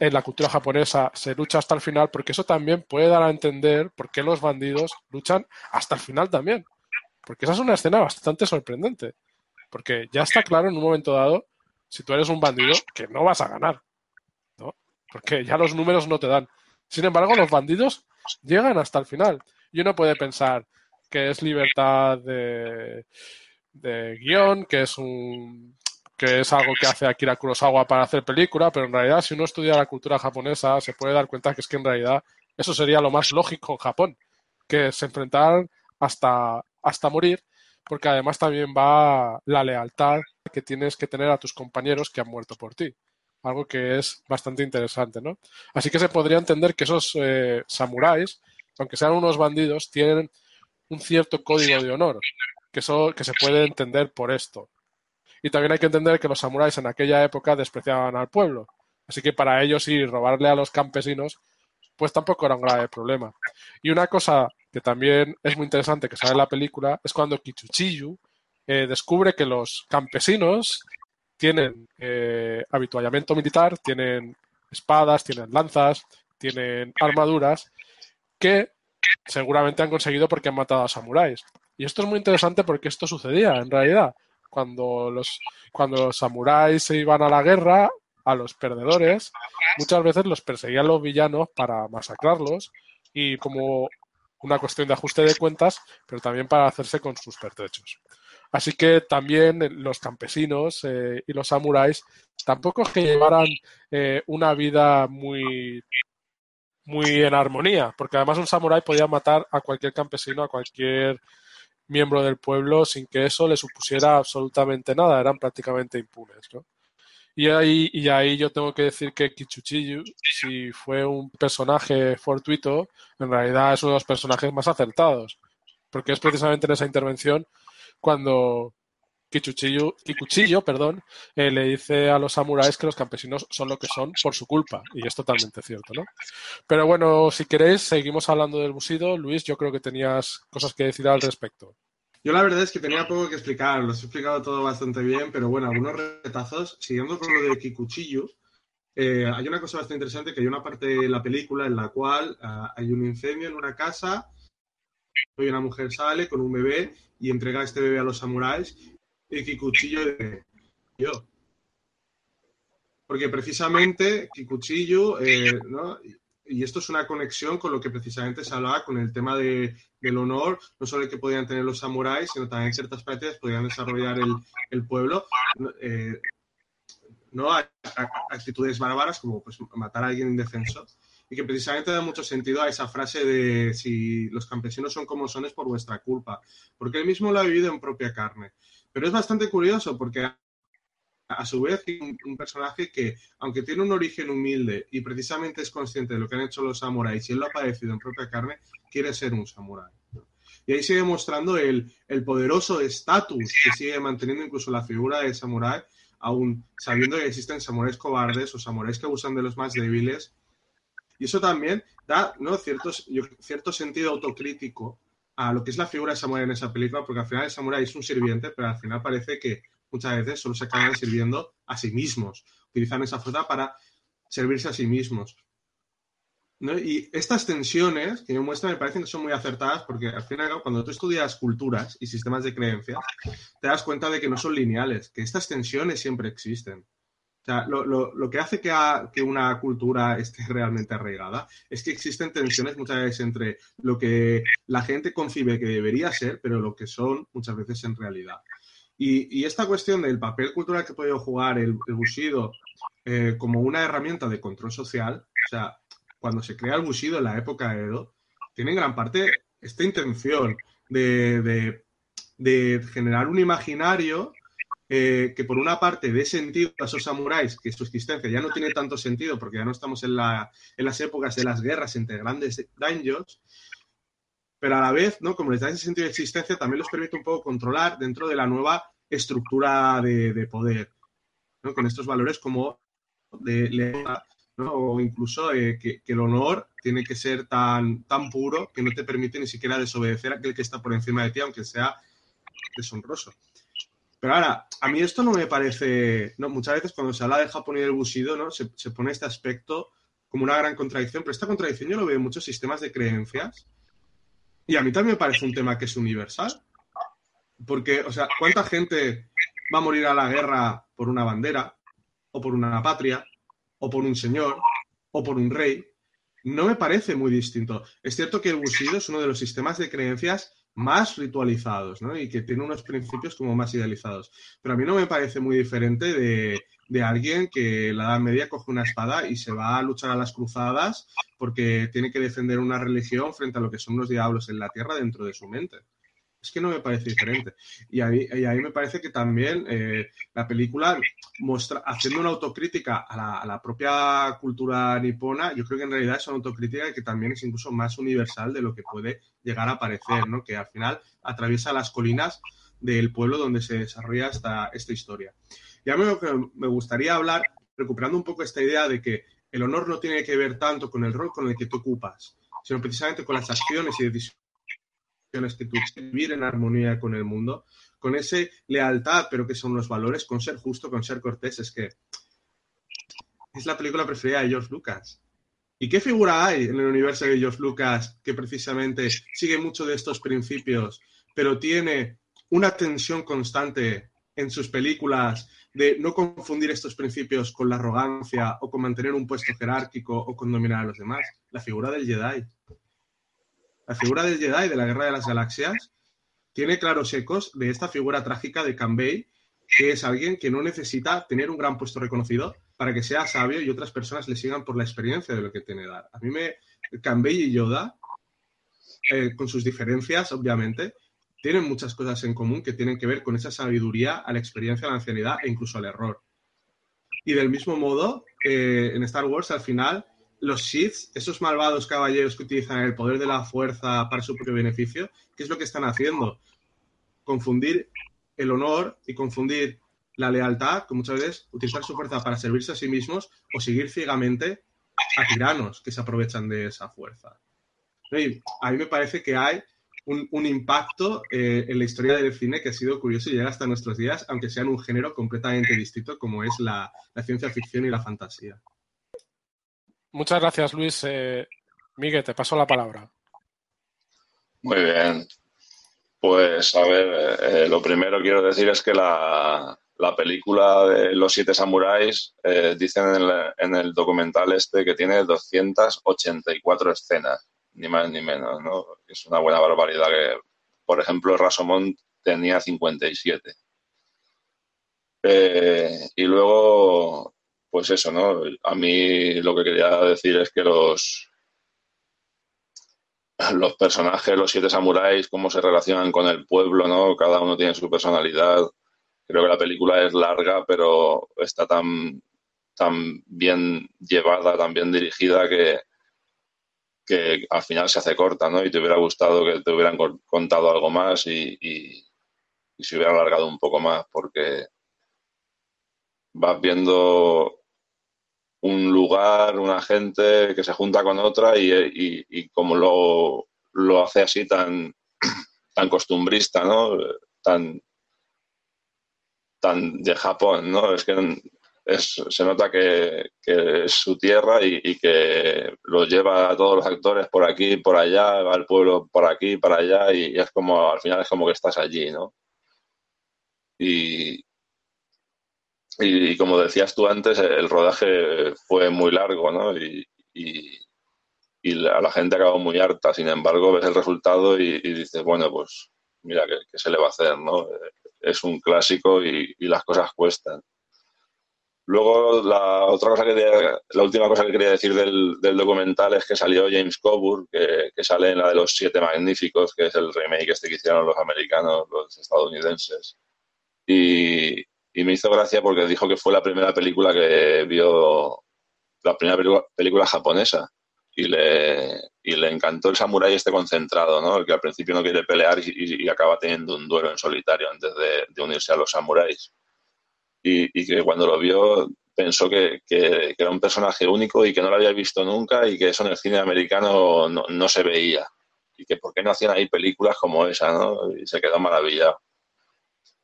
en la cultura japonesa se lucha hasta el final, porque eso también puede dar a entender por qué los bandidos luchan hasta el final también. Porque esa es una escena bastante sorprendente. Porque ya está claro en un momento dado, si tú eres un bandido, que no vas a ganar. ¿no? Porque ya los números no te dan. Sin embargo, los bandidos llegan hasta el final. Y uno puede pensar que es libertad de, de guion, que es un que es algo que hace Akira Kurosawa para hacer película, pero en realidad si uno estudia la cultura japonesa se puede dar cuenta que es que en realidad eso sería lo más lógico en Japón, que se enfrentaran hasta, hasta morir, porque además también va la lealtad que tienes que tener a tus compañeros que han muerto por ti. Algo que es bastante interesante, ¿no? Así que se podría entender que esos eh, samuráis, aunque sean unos bandidos, tienen un cierto código de honor, que, que se puede entender por esto. Y también hay que entender que los samuráis en aquella época despreciaban al pueblo. Así que para ellos sí, robarle a los campesinos, pues tampoco era un grave problema. Y una cosa que también es muy interesante que sale en la película es cuando Kichuchiyu eh, descubre que los campesinos tienen eh, habituallamiento militar, tienen espadas, tienen lanzas, tienen armaduras que seguramente han conseguido porque han matado a samuráis. Y esto es muy interesante porque esto sucedía en realidad cuando los, cuando los samuráis se iban a la guerra, a los perdedores, muchas veces los perseguían los villanos para masacrarlos y como una cuestión de ajuste de cuentas, pero también para hacerse con sus pertrechos. Así que también los campesinos eh, y los samuráis tampoco es que llevaran eh, una vida muy, muy en armonía, porque además un samurái podía matar a cualquier campesino, a cualquier miembro del pueblo sin que eso le supusiera absolutamente nada, eran prácticamente impunes, ¿no? Y ahí, y ahí yo tengo que decir que Kichuchiyu, si fue un personaje fortuito, en realidad es uno de los personajes más acertados, porque es precisamente en esa intervención cuando Kichuchiyu, Kikuchillo perdón, eh, le dice a los samuráis que los campesinos son lo que son por su culpa, y es totalmente cierto, ¿no? Pero bueno, si queréis, seguimos hablando del busido. Luis, yo creo que tenías cosas que decir al respecto.
Yo la verdad es que tenía poco que explicar, lo he explicado todo bastante bien, pero bueno, algunos retazos, siguiendo con lo de Kikuchiyu, eh, hay una cosa bastante interesante que hay una parte de la película en la cual ah, hay un incendio en una casa, y una mujer sale con un bebé y entrega este bebé a los samuráis Kikuchillo yo. Porque precisamente Kikuchillo, eh, ¿no? y esto es una conexión con lo que precisamente se hablaba con el tema de, del honor, no solo el que podían tener los samuráis, sino también ciertas prácticas podían desarrollar el, el pueblo. Eh, ¿no? actitudes bárbaras como pues, matar a alguien indefenso y que precisamente da mucho sentido a esa frase de si los campesinos son como son es por vuestra culpa, porque él mismo lo ha vivido en propia carne. Pero es bastante curioso porque a su vez un, personaje que, aunque tiene un origen humilde y precisamente es consciente de lo que han hecho los samuráis y él lo ha padecido en propia carne, quiere ser un samurái. Y ahí sigue mostrando el, el poderoso estatus que sigue manteniendo incluso la figura de samurái, aún sabiendo que existen samuráis cobardes o samuráis que abusan de los más débiles. Y eso también da ¿no? Ciertos, cierto sentido autocrítico a lo que es la figura de Samurai en esa película, porque al final el Samurai es un sirviente, pero al final parece que muchas veces solo se acaban sirviendo a sí mismos, utilizan esa fuerza para servirse a sí mismos. Y estas tensiones que me muestran me parecen que son muy acertadas porque al final cuando tú estudias culturas y sistemas de creencias te das cuenta de que no son lineales, que estas tensiones siempre existen. O sea, lo, lo, lo que hace que, a, que, una cultura esté realmente arraigada es que existen tensiones muchas veces entre lo que la gente concibe que debería ser, pero lo que son muchas veces en realidad. Y, y esta cuestión del papel cultural que puede jugar el, el Bushido eh, como una herramienta de control social, o sea, cuando se crea el Bushido en la época de Edo, tiene en gran parte esta intención de, de, de generar un imaginario eh, que por una parte dé sentido a esos samuráis, que su existencia ya no tiene tanto sentido porque ya no estamos en, la, en las épocas de las guerras entre grandes daños, pero a la vez, ¿no? como les da ese sentido de existencia, también les permite un poco controlar dentro de la nueva estructura de, de poder, con estos valores como de lealtad, ¿no? o incluso eh, que, que, el honor tiene que ser tan, tan puro que no te permite ni siquiera desobedecer a aquel que está por encima de ti, aunque sea deshonroso. Pero ahora, a mí esto no me parece, no, muchas veces cuando se habla del Japón y del Bushido, ¿no? Se, se, pone este aspecto como una gran contradicción, pero esta contradicción yo lo veo en muchos sistemas de creencias y a mí también me parece un tema que es universal. Porque, o sea, ¿cuánta gente va a morir a la guerra por una bandera, o por una patria, o por un señor, o por un rey? No me parece muy distinto. Es cierto que el Bushido es uno de los sistemas de creencias más ritualizados, ¿no? Y que tiene unos principios como más idealizados. Pero a mí no me parece muy diferente de, de, alguien que la Edad Media coge una espada y se va a luchar a las cruzadas porque tiene que defender una religión frente a lo que son los diablos en la tierra dentro de su mente. Es que no me parece diferente. Y ahí, me parece que también eh, la película muestra, haciendo una autocrítica a la, a propia cultura nipona, yo creo que en realidad es una autocrítica que también es incluso más universal de lo que puede llegar a parecer, ¿no? Que al final atraviesa las colinas del pueblo donde se desarrolla esta, historia. Ya me, me gustaría hablar, recuperando un poco esta idea de que el honor no tiene que ver tanto con el rol con el que tú ocupas, sino precisamente con las acciones y decisiones que tú vivir en armonía con el mundo, con ese lealtad, pero que son los valores, con ser justo, con ser cortés, es que es la película preferida de George Lucas. ¿Y qué figura hay en el universo de George Lucas que precisamente sigue mucho de estos principios, pero tiene una tensión constante en sus películas de no confundir estos principios con la arrogancia o con mantener un puesto jerárquico o con dominar a los demás? La figura del Jedi. La figura del Jedi de la Guerra de las Galaxias tiene claros ecos de esta figura trágica de Cambay, que es alguien que no necesita tener un gran puesto reconocido para que sea sabio y otras personas le sigan por la experiencia de lo que tiene dar. A mí me Cambay y Yoda, eh, con sus diferencias, obviamente, tienen muchas cosas en común que tienen que ver con esa sabiduría a la experiencia, a la ancianidad e incluso al error. Y del mismo modo, eh, en Star Wars, al final, los Sith, esos malvados caballeros que utilizan el poder de la fuerza para su propio beneficio, ¿qué es lo que están haciendo? Confundir el honor y confundir la lealtad, con muchas veces utilizar su fuerza para servirse a sí mismos o seguir ciegamente a tiranos que se aprovechan de esa fuerza. A mí me parece que hay un, impacto eh, en la historia del cine que ha sido curioso y llega hasta nuestros días, aunque sea en un género completamente distinto como es la ciencia ficción y la fantasía.
Muchas gracias, Luis. Eh, Miguel, te paso la palabra.
Muy bien. Pues a ver, eh, lo primero quiero decir es que la, la película de Los Siete Samuráis, eh, dicen en el, en el, documental este que tiene 284 escenas, ni más ni menos, ¿no? Es una buena barbaridad que, por ejemplo, Rasomont tenía 57. Eh, y luego pues eso, ¿no? A mí lo que quería decir es que los, los personajes, los siete samuráis, cómo se relacionan con el pueblo, ¿no? Cada uno tiene su personalidad. Creo que la película es larga, pero está tan, tan bien llevada, tan bien dirigida que, que al final se hace corta, ¿no? Y te hubiera gustado que te hubieran contado algo más y, y, y se hubiera alargado un poco más, porque vas viendo un lugar, una gente que se junta con otra y, y, y como lo, lo, hace así tan, tan costumbrista, ¿no? Tan, tan de Japón, ¿no? Es que es, se nota que, es su tierra y, y, que lo lleva a todos los actores por aquí, por allá, va al pueblo por aquí, para allá y, y es como, al final es como que estás allí, ¿no? Y, y, y, como decías tú antes, el rodaje fue muy largo, ¿no? Y, y, y la, la, gente acabó muy harta. Sin embargo, ves el resultado y, dices, bueno, pues mira, ¿qué, ¿qué, se le va a hacer, no? Es un clásico y, las cosas cuestan. Luego, la otra cosa que la última cosa que quería decir del, del, documental es que salió James Coburn, que, que, sale en la de los Siete Magníficos, que es el remake este que hicieron los americanos, los estadounidenses. Y, y me hizo gracia porque dijo que fue la primera película que vio, la primera película, japonesa. Y le, y le, encantó el samurái este concentrado, ¿no? El que al principio no quiere pelear y, acaba teniendo un duelo en solitario antes de, de unirse a los samuráis. Y, y, que cuando lo vio pensó que, que, que, era un personaje único y que no lo había visto nunca y que eso en el cine americano no, no se veía. Y que por qué no hacían ahí películas como esa, ¿no? Y se quedó maravillado.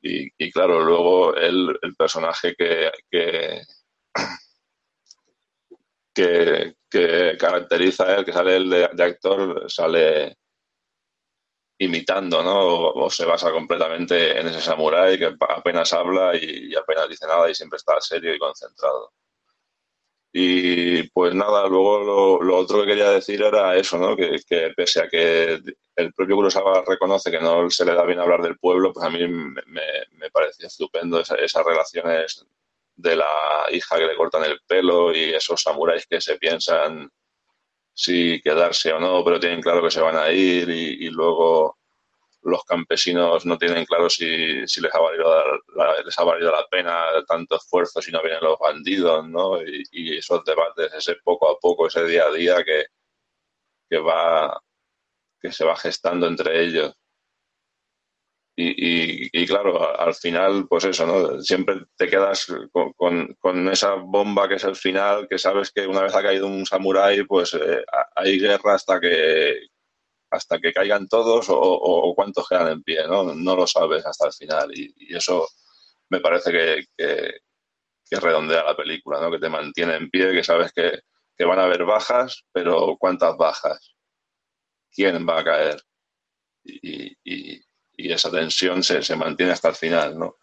Y, y claro, luego el, el personaje que, que, caracteriza a él, que sale el de, actor, sale imitando, ¿no? O, se basa completamente en ese samurái que apenas habla y, apenas dice nada y siempre está serio y concentrado. Y pues nada, luego lo, lo otro que quería decir era eso, ¿no? Que, pese a que el propio Kurosawa reconoce que no se le da bien hablar del pueblo, pues a mí me, me parecía estupendo esa, esas relaciones de la hija que le cortan el pelo y esos samuráis que se piensan si quedarse o no, pero tienen claro que se van a ir y, y luego los campesinos no tienen claro si, si les, ha valido la, les ha valido la pena tanto esfuerzo si no vienen los bandidos, ¿no? Y, y esos debates, ese poco a poco, ese día a día que, que va que se va gestando entre ellos. Y, claro, al final, pues eso, ¿no? Siempre te quedas con, esa bomba que es el final, que sabes que una vez ha caído un samurái, pues eh, hay guerra hasta que hasta que caigan todos o, cuántos quedan en pie, ¿no? No lo sabes hasta el final y, eso me parece que, que, redondea la película, ¿no? Que te mantiene en pie, que sabes que, que van a haber bajas, pero ¿cuántas bajas? ¿Quién va a caer? y, y esa tensión se, se mantiene hasta el final, ¿no?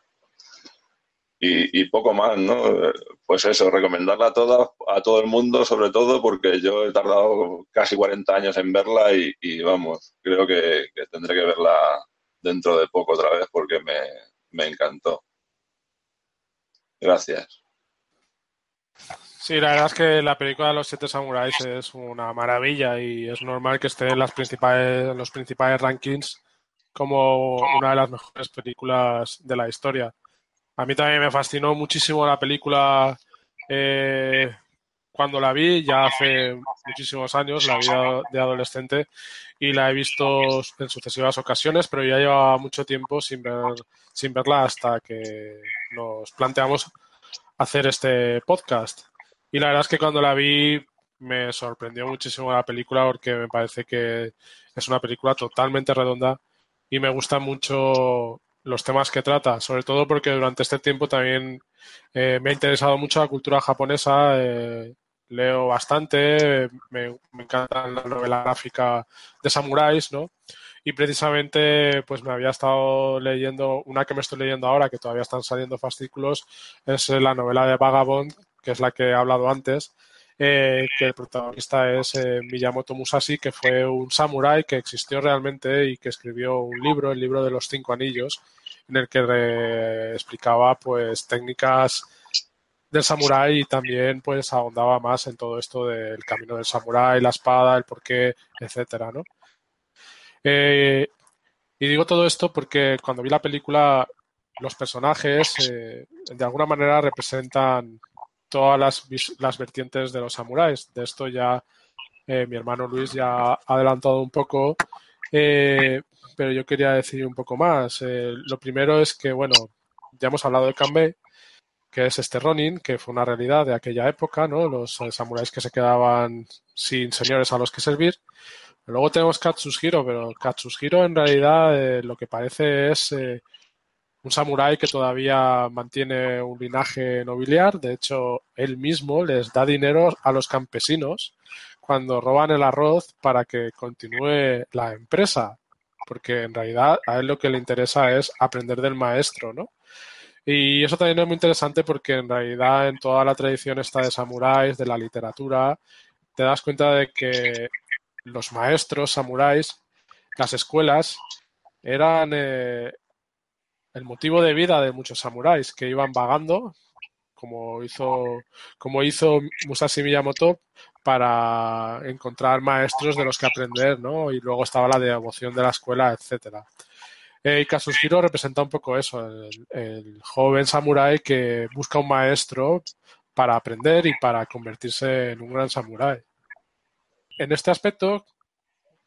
Y, poco más, ¿no? Pues eso, recomendarla a, toda, a todo el mundo, sobre todo porque yo he tardado casi 40 años en verla y, vamos, creo que, tendré que verla dentro de poco otra vez porque me, me encantó. Gracias.
Sí, la verdad es que la película de los siete samuráis es una maravilla y es normal que esté en las principales, los principales rankings como una de las mejores películas de la historia. A mí también me fascinó muchísimo la película eh, cuando la vi, ya hace muchísimos años, la vi de adolescente, y la he visto en sucesivas ocasiones, pero ya llevaba mucho tiempo sin, ver, sin verla hasta que nos planteamos hacer este podcast. Y la verdad es que cuando la vi me sorprendió muchísimo la película porque me parece que es una película totalmente redonda y me gustan mucho los temas que trata, sobre todo porque durante este tiempo también eh, me ha interesado mucho la cultura japonesa, eh, leo bastante, me, encanta la novela gráfica de samuráis, ¿no? Y precisamente pues me había estado leyendo, una que me estoy leyendo ahora, que todavía están saliendo fascículos, es la novela de Vagabond, que es la que he hablado antes, eh, que el protagonista es eh, Miyamoto Musashi, que fue un samurái que existió realmente y que escribió un libro, el libro de los cinco anillos, en el que explicaba pues técnicas del samurái y también pues ahondaba más en todo esto del camino del samurái, la espada, el porqué, etcétera, ¿no? Eh, y digo todo esto porque cuando vi la película los personajes de alguna manera representan todas las, las vertientes de los samuráis. De esto ya eh, mi hermano Luis ya ha adelantado un poco, eh, pero yo quería decir un poco más. Eh, lo primero es que, bueno, ya hemos hablado de Kanbei, que es este Ronin, que fue una realidad de aquella época, ¿no? Los samuráis que se quedaban sin señores a los que servir. Luego tenemos Katsushiro, pero Katsushiro en realidad lo que parece es un samurái que todavía mantiene un linaje nobiliar. De hecho, él mismo les da dinero a los campesinos cuando roban el arroz para que continúe la empresa, porque en realidad a él lo que le interesa es aprender del maestro, ¿no? Y eso también es muy interesante porque en realidad en toda la tradición esta de samuráis, de la literatura, te das cuenta de que los maestros samuráis, las escuelas, eran eh, el motivo de vida de muchos samuráis que iban vagando, como hizo, como hizo Musashi Miyamoto, para encontrar maestros de los que aprender, ¿no? Y luego estaba la devoción de la escuela, etcétera. Eh, y Kazushiro representa un poco eso, el, joven samurái que busca un maestro para aprender y para convertirse en un gran samurái. En este aspecto,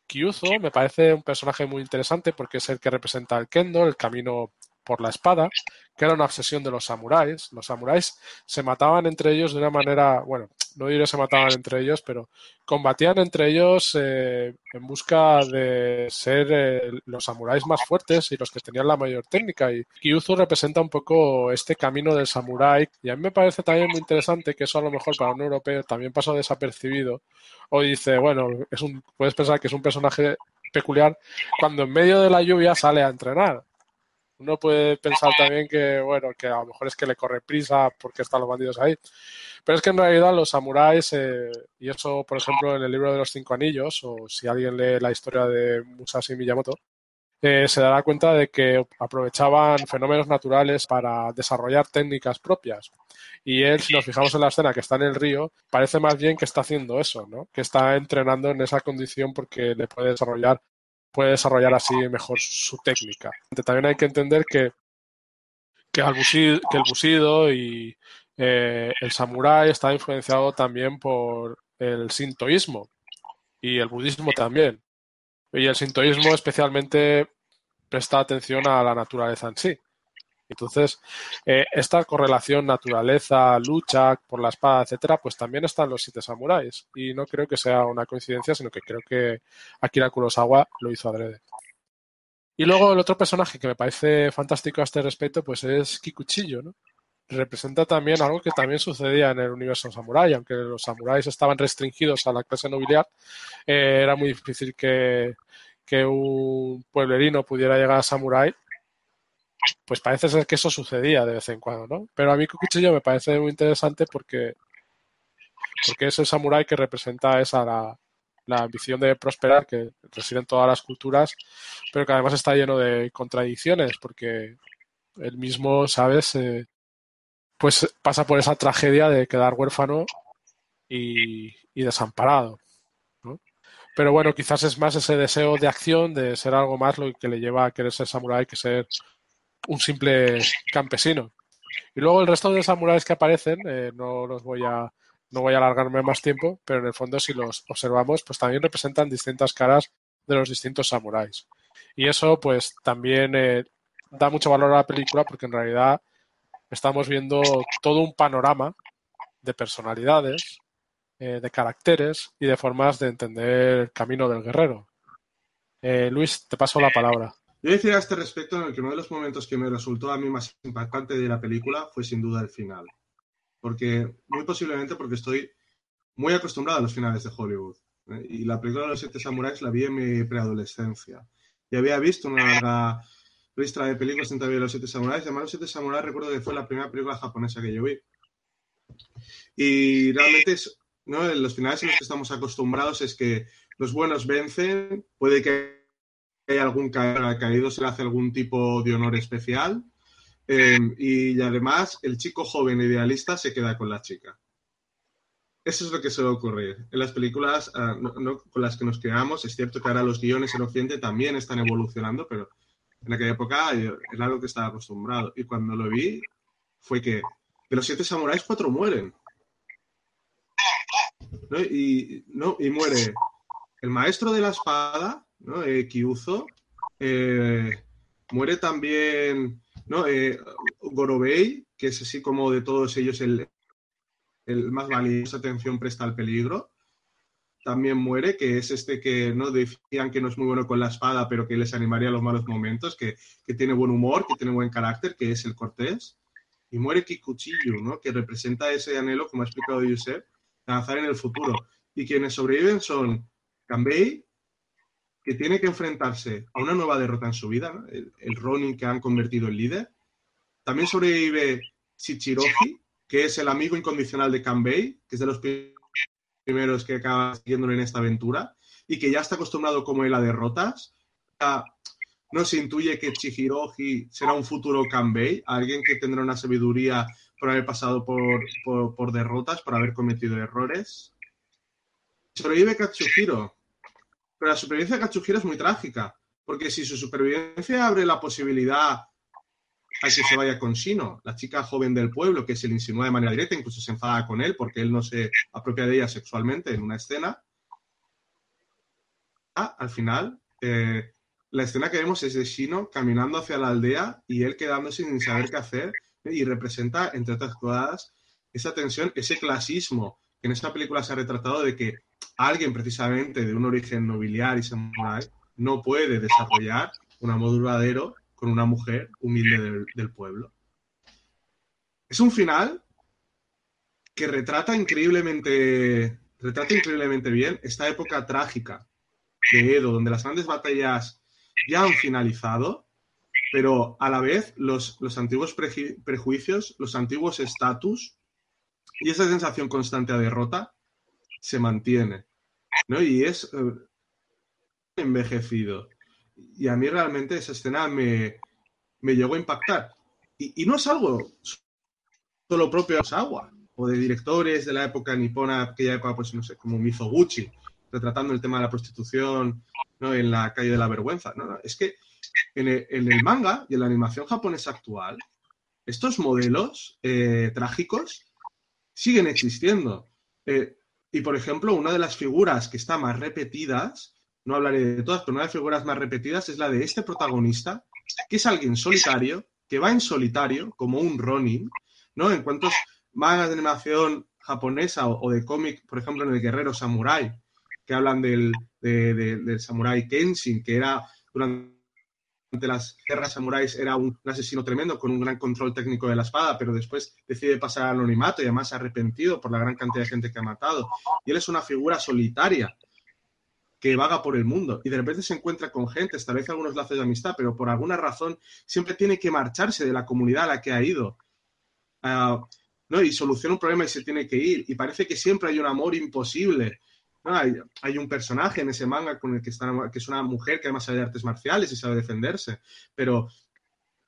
Kyuzo me parece un personaje muy interesante porque es el que representa el kendo, el camino por la espada, que era una obsesión de los samuráis. Los samuráis se mataban entre ellos de una manera, bueno, no diré se mataban entre ellos, pero combatían entre ellos eh, en busca de ser eh, los samuráis más fuertes y los que tenían la mayor técnica. Y Kyuzu representa un poco este camino del samurái. Y a mí me parece también muy interesante que eso a lo mejor para un europeo también pasó desapercibido. O dice, bueno, es un, puedes pensar que es un personaje peculiar cuando en medio de la lluvia sale a entrenar uno puede pensar también que, bueno, que a lo mejor es que le corre prisa porque están los bandidos ahí. Pero es que en realidad los samuráis, eh, y eso, por ejemplo, en el libro de los cinco anillos, o si alguien lee la historia de Musashi Miyamoto, eh, se dará cuenta de que aprovechaban fenómenos naturales para desarrollar técnicas propias. Y él, si nos fijamos en la escena que está en el río, parece más bien que está haciendo eso, ¿no? Que está entrenando en esa condición porque le puede desarrollar puede desarrollar así mejor su técnica. También hay que entender que, el, busido, y eh, el samurái está influenciado también por el sintoísmo y el budismo también. Y el sintoísmo especialmente presta atención a la naturaleza en sí. Entonces, eh, esta correlación naturaleza, lucha por la espada, etcétera, pues también están los siete samuráis. Y no creo que sea una coincidencia, sino que creo que Akira Kurosawa lo hizo adrede. Y luego el otro personaje que me parece fantástico a este respecto, pues es Kikuchiyo, ¿no? Representa también algo que también sucedía en el universo samurái, aunque los samuráis estaban restringidos a la clase nobiliar, eh, era muy difícil que, que un pueblerino pudiera llegar a samurái pues parece ser que eso sucedía de vez en cuando, ¿no? Pero a mí Cuchillo me parece muy interesante porque, porque es el samurái que representa esa la, ambición de prosperar que reside en todas las culturas, pero que además está lleno de contradicciones porque él mismo, ¿sabes? Eh, pues pasa por esa tragedia de quedar huérfano y, y desamparado. Pero bueno, quizás es más ese deseo de acción, de ser algo más lo que le lleva a querer ser samurái que ser un simple campesino. Y luego el resto de samuráis que aparecen, eh, no los voy a no voy a alargarme más tiempo, pero en el fondo si los observamos, pues también representan distintas caras de los distintos samuráis. Y eso pues también eh, da mucho valor a la película porque en realidad estamos viendo todo un panorama de personalidades, eh, de caracteres y de formas de entender el camino del guerrero. Luis, te paso la palabra.
Yo decía a este respecto en el que uno de los momentos que me resultó a mí más impactante de la película fue sin duda el final. Porque, muy posiblemente porque estoy muy acostumbrado a los finales de Hollywood. ¿eh? Y la película de los siete samuráis la vi en mi preadolescencia. Y había visto una larga lista de películas entre los siete samuráis. Además, los siete samuráis recuerdo que fue la primera película japonesa que yo vi. Y realmente es, ¿no? los finales en los que estamos acostumbrados es que los buenos vencen, puede que hay algún caído, se le hace algún tipo de honor especial. Em, y además, el chico joven idealista se queda con la chica. Eso es lo que suele ocurrir. En las películas ah, con las que nos quedamos, es cierto que ahora los guiones en Occidente también están evolucionando, pero en aquella época era algo que estaba acostumbrado. Y cuando lo vi, fue que de los siete samuráis, cuatro mueren. Y, ¿no? y muere el maestro de la espada, ¿no? Eh. Eh, muere también. Eh, Gorobei, que es así como de todos ellos el, más valioso atención presta al peligro. También muere, que es este que no decían que no es muy bueno con la espada, pero que les animaría a los malos momentos, que, que tiene buen humor, que tiene buen carácter, que es el Cortés. Y muere Kikuchiyu, ¿no? que representa ese anhelo, como ha explicado Yusef, de avanzar en el futuro. Y quienes sobreviven son Kanbei, que tiene que enfrentarse a una nueva derrota en su vida, el, Ronin que han convertido en líder. También sobrevive Shichiroji, que es el amigo incondicional de Kanbei, que es de los primeros que acaba siguiéndolo en esta aventura, y que ya está acostumbrado como él a derrotas. No se intuye que Chihiroji será un futuro Kanbei, alguien que tendrá una sabiduría por haber pasado por, por derrotas, por haber cometido errores. Sobrevive Katsuhiro, pero la supervivencia de Katsuhiro es muy trágica, porque si su supervivencia abre la posibilidad a que se vaya con Shino, la chica joven del pueblo, que se le insinúa de manera directa, incluso se enfada con él porque él no se apropia de ella sexualmente en una escena. Ah, al final, eh, la escena que vemos es de Shino caminando hacia la aldea y él quedándose sin saber qué hacer y representa, entre otras cosas, esa tensión, ese clasismo en esta película se ha retratado de que alguien precisamente de un origen nobiliar y samurai no puede desarrollar un amor duradero con una mujer humilde del, pueblo. Es un final que retrata increíblemente, retrata increíblemente bien esta época trágica de Edo, donde las grandes batallas ya han finalizado, pero a la vez los, los antiguos prejuicios, los antiguos estatus y esa sensación constante de derrota se mantiene, ¿no? Y es eh, envejecido. Y a mí realmente esa escena me, llegó a impactar. Y, no es algo solo propio de Osawa o de directores de la época nipona, aquella época, pues no sé, como Mizoguchi, retratando el tema de la prostitución ¿no? en la calle de la vergüenza. No, no, es que en el, manga y en la animación japonesa actual, estos modelos eh, trágicos siguen existiendo. Eh, y, por ejemplo, una de las figuras que está más repetidas, no hablaré de todas, pero una de las figuras más repetidas es la de este protagonista, que es alguien solitario, que va en solitario, como un Ronin, ¿no? En cuantos mangas de animación japonesa o, de cómic, por ejemplo, en el Guerrero Samurai, que hablan del, del Samurai Kenshin, que era durante las guerras samuráis era un, asesino tremendo con un gran control técnico de la espada, pero después decide pasar al anonimato y además arrepentido por la gran cantidad de gente que ha matado. Y él es una figura solitaria que vaga por el mundo y de repente se encuentra con gente, establece algunos lazos de amistad, pero por alguna razón siempre tiene que marcharse de la comunidad a la que ha ido. Ah, ¿no? Y soluciona un problema y se tiene que ir. Y parece que siempre hay un amor imposible. Hay, un personaje en ese manga con el que está, que es una mujer que además sabe de artes marciales y sabe defenderse, pero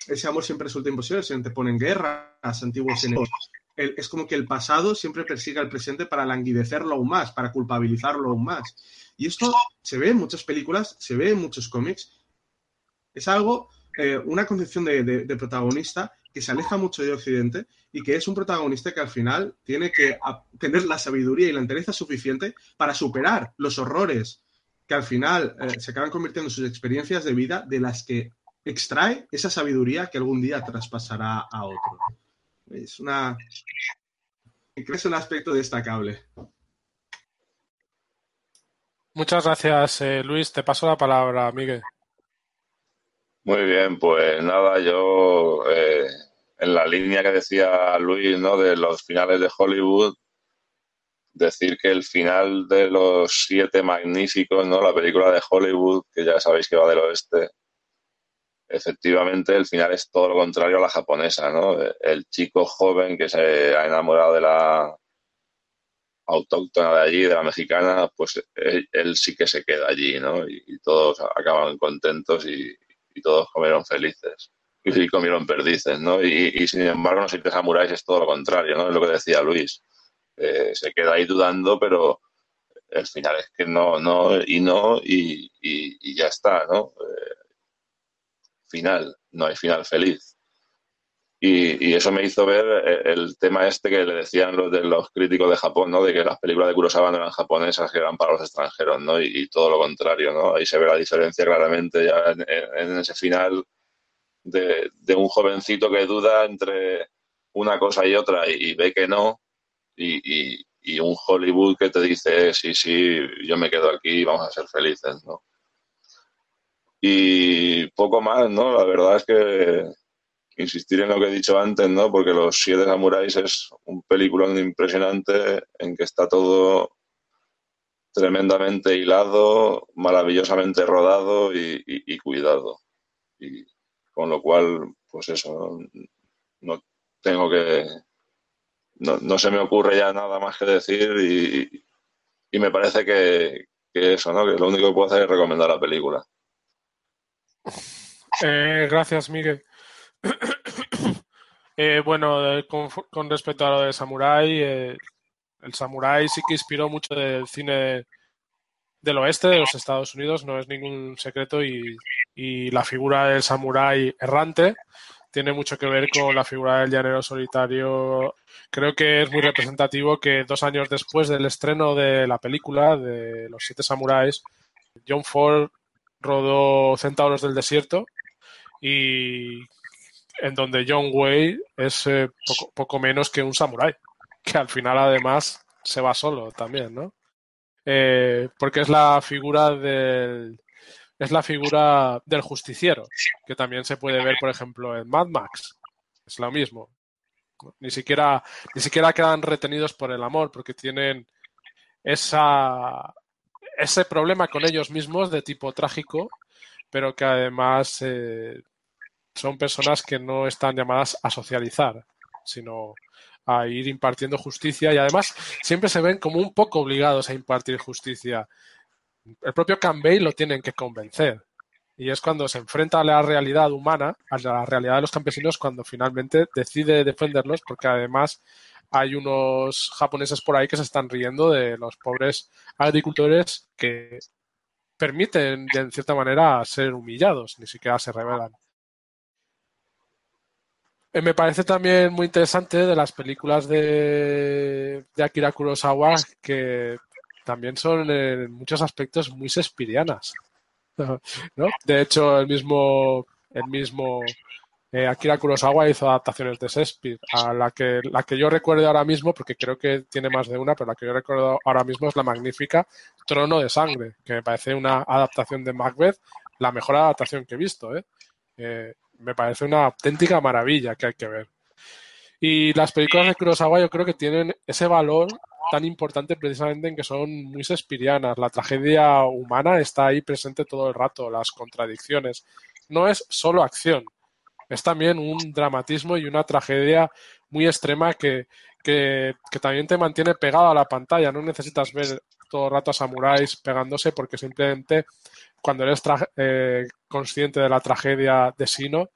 ese amor siempre resulta imposible, se te pone en guerras, antiguos enemigos. es como que el pasado siempre persigue al presente para languidecerlo aún más, para culpabilizarlo aún más. Y esto se ve en muchas películas, se ve en muchos cómics. Es algo, eh, una concepción de protagonista que se aleja mucho de Occidente y que es un protagonista que al final tiene que tener la sabiduría y la entereza suficiente para superar los horrores que al final eh, se acaban convirtiendo en sus experiencias de vida de las que extrae esa sabiduría que algún día traspasará a otro. Es una es un aspecto destacable.
Muchas gracias, eh, Luis. Te paso la palabra, Miguel.
Muy bien, pues nada, yo eh, en la línea que decía Luis, ¿no? De los finales de Hollywood, decir que el final de los siete magníficos, ¿no? La película de Hollywood, que ya sabéis que va del oeste, efectivamente el final es todo lo contrario a la japonesa, ¿no? El chico joven que se ha enamorado de la autóctona de allí, de la mexicana, pues él, sí que se queda allí, ¿no? Y, todos acaban contentos y, y todos comieron felices y comieron perdices, ¿no? Y, sin embargo, no sé qué samuráis es todo lo contrario, ¿no? Es lo que decía Luis. Eh, se queda ahí dudando, pero el final es que no, no, y no, y, ya está, ¿no? Eh, final, no hay final feliz. Y, eso me hizo ver eh, el tema este que le decían los de los críticos de Japón, ¿no? De que las películas de Kurosawa no eran japonesas, que eran para los extranjeros, ¿no? Y, todo lo contrario, ¿no? Ahí se ve la diferencia claramente ya en, ese final de, un jovencito que duda entre una cosa y otra y, ve que no, y, un Hollywood que te dice, sí, sí, yo me quedo aquí y vamos a ser felices, ¿no? Y poco más, ¿no? La verdad es que insistir en lo que he dicho antes, ¿no? Porque Los Siete Samuráis es un película impresionante en que está todo tremendamente hilado, maravillosamente rodado y, cuidado. Y con lo cual, pues eso, no, tengo que... No, se me ocurre ya nada más que decir y, me parece que, eso, ¿no? Que lo único que puedo hacer es recomendar la película.
Eh, gracias, Miguel. Eh, bueno, eh, con, respecto a lo de Samurai, eh, el Samurai sí que inspiró mucho del cine del oeste de los Estados Unidos, no es ningún secreto, y, la figura del Samurai errante tiene mucho que ver con la figura del llanero solitario. Creo que es muy representativo que dos años después del estreno de la película de Los Siete Samuráis, John Ford rodó Centauros del Desierto y en donde John Wayne es eh, poco, menos que un samurái, que al final además se va solo también, ¿no? Eh, porque es la figura del es la figura del justiciero, que también se puede ver, por ejemplo, en Mad Max. Es lo mismo. Ni siquiera, ni siquiera quedan retenidos por el amor, porque tienen esa, ese problema con ellos mismos de tipo trágico, pero que además eh, son personas que no están llamadas a socializar, sino a ir impartiendo justicia y además siempre se ven como un poco obligados a impartir justicia. El propio Campbell lo tienen que convencer. Y es cuando se enfrenta a la realidad humana, a la realidad de los campesinos, cuando finalmente decide defenderlos, porque además hay unos japoneses por ahí que se están riendo de los pobres agricultores que permiten, de cierta manera, ser humillados, ni siquiera se revelan. Eh, me parece también muy interesante de las películas de, de Akira Kurosawa que también son en muchos aspectos muy sespirianas. ¿no? De hecho, el mismo, el mismo eh, Akira Kurosawa hizo adaptaciones de Shakespeare. A la que, la que yo recuerdo ahora mismo, porque creo que tiene más de una, pero la que yo recuerdo ahora mismo es la magnífica Trono de Sangre, que me parece una adaptación de Macbeth, la mejor adaptación que he visto. ¿eh? Eh, me parece una auténtica maravilla que hay que ver. Y las películas de Kurosawa yo creo que tienen ese valor tan importante precisamente en que son muy sespirianas. La tragedia humana está ahí presente todo el rato, las contradicciones. No es solo acción, es también un dramatismo y una tragedia muy extrema que, que, también te mantiene pegado a la pantalla. No necesitas ver todo el rato a samuráis pegándose porque simplemente cuando eres eh, consciente de la tragedia de Sino,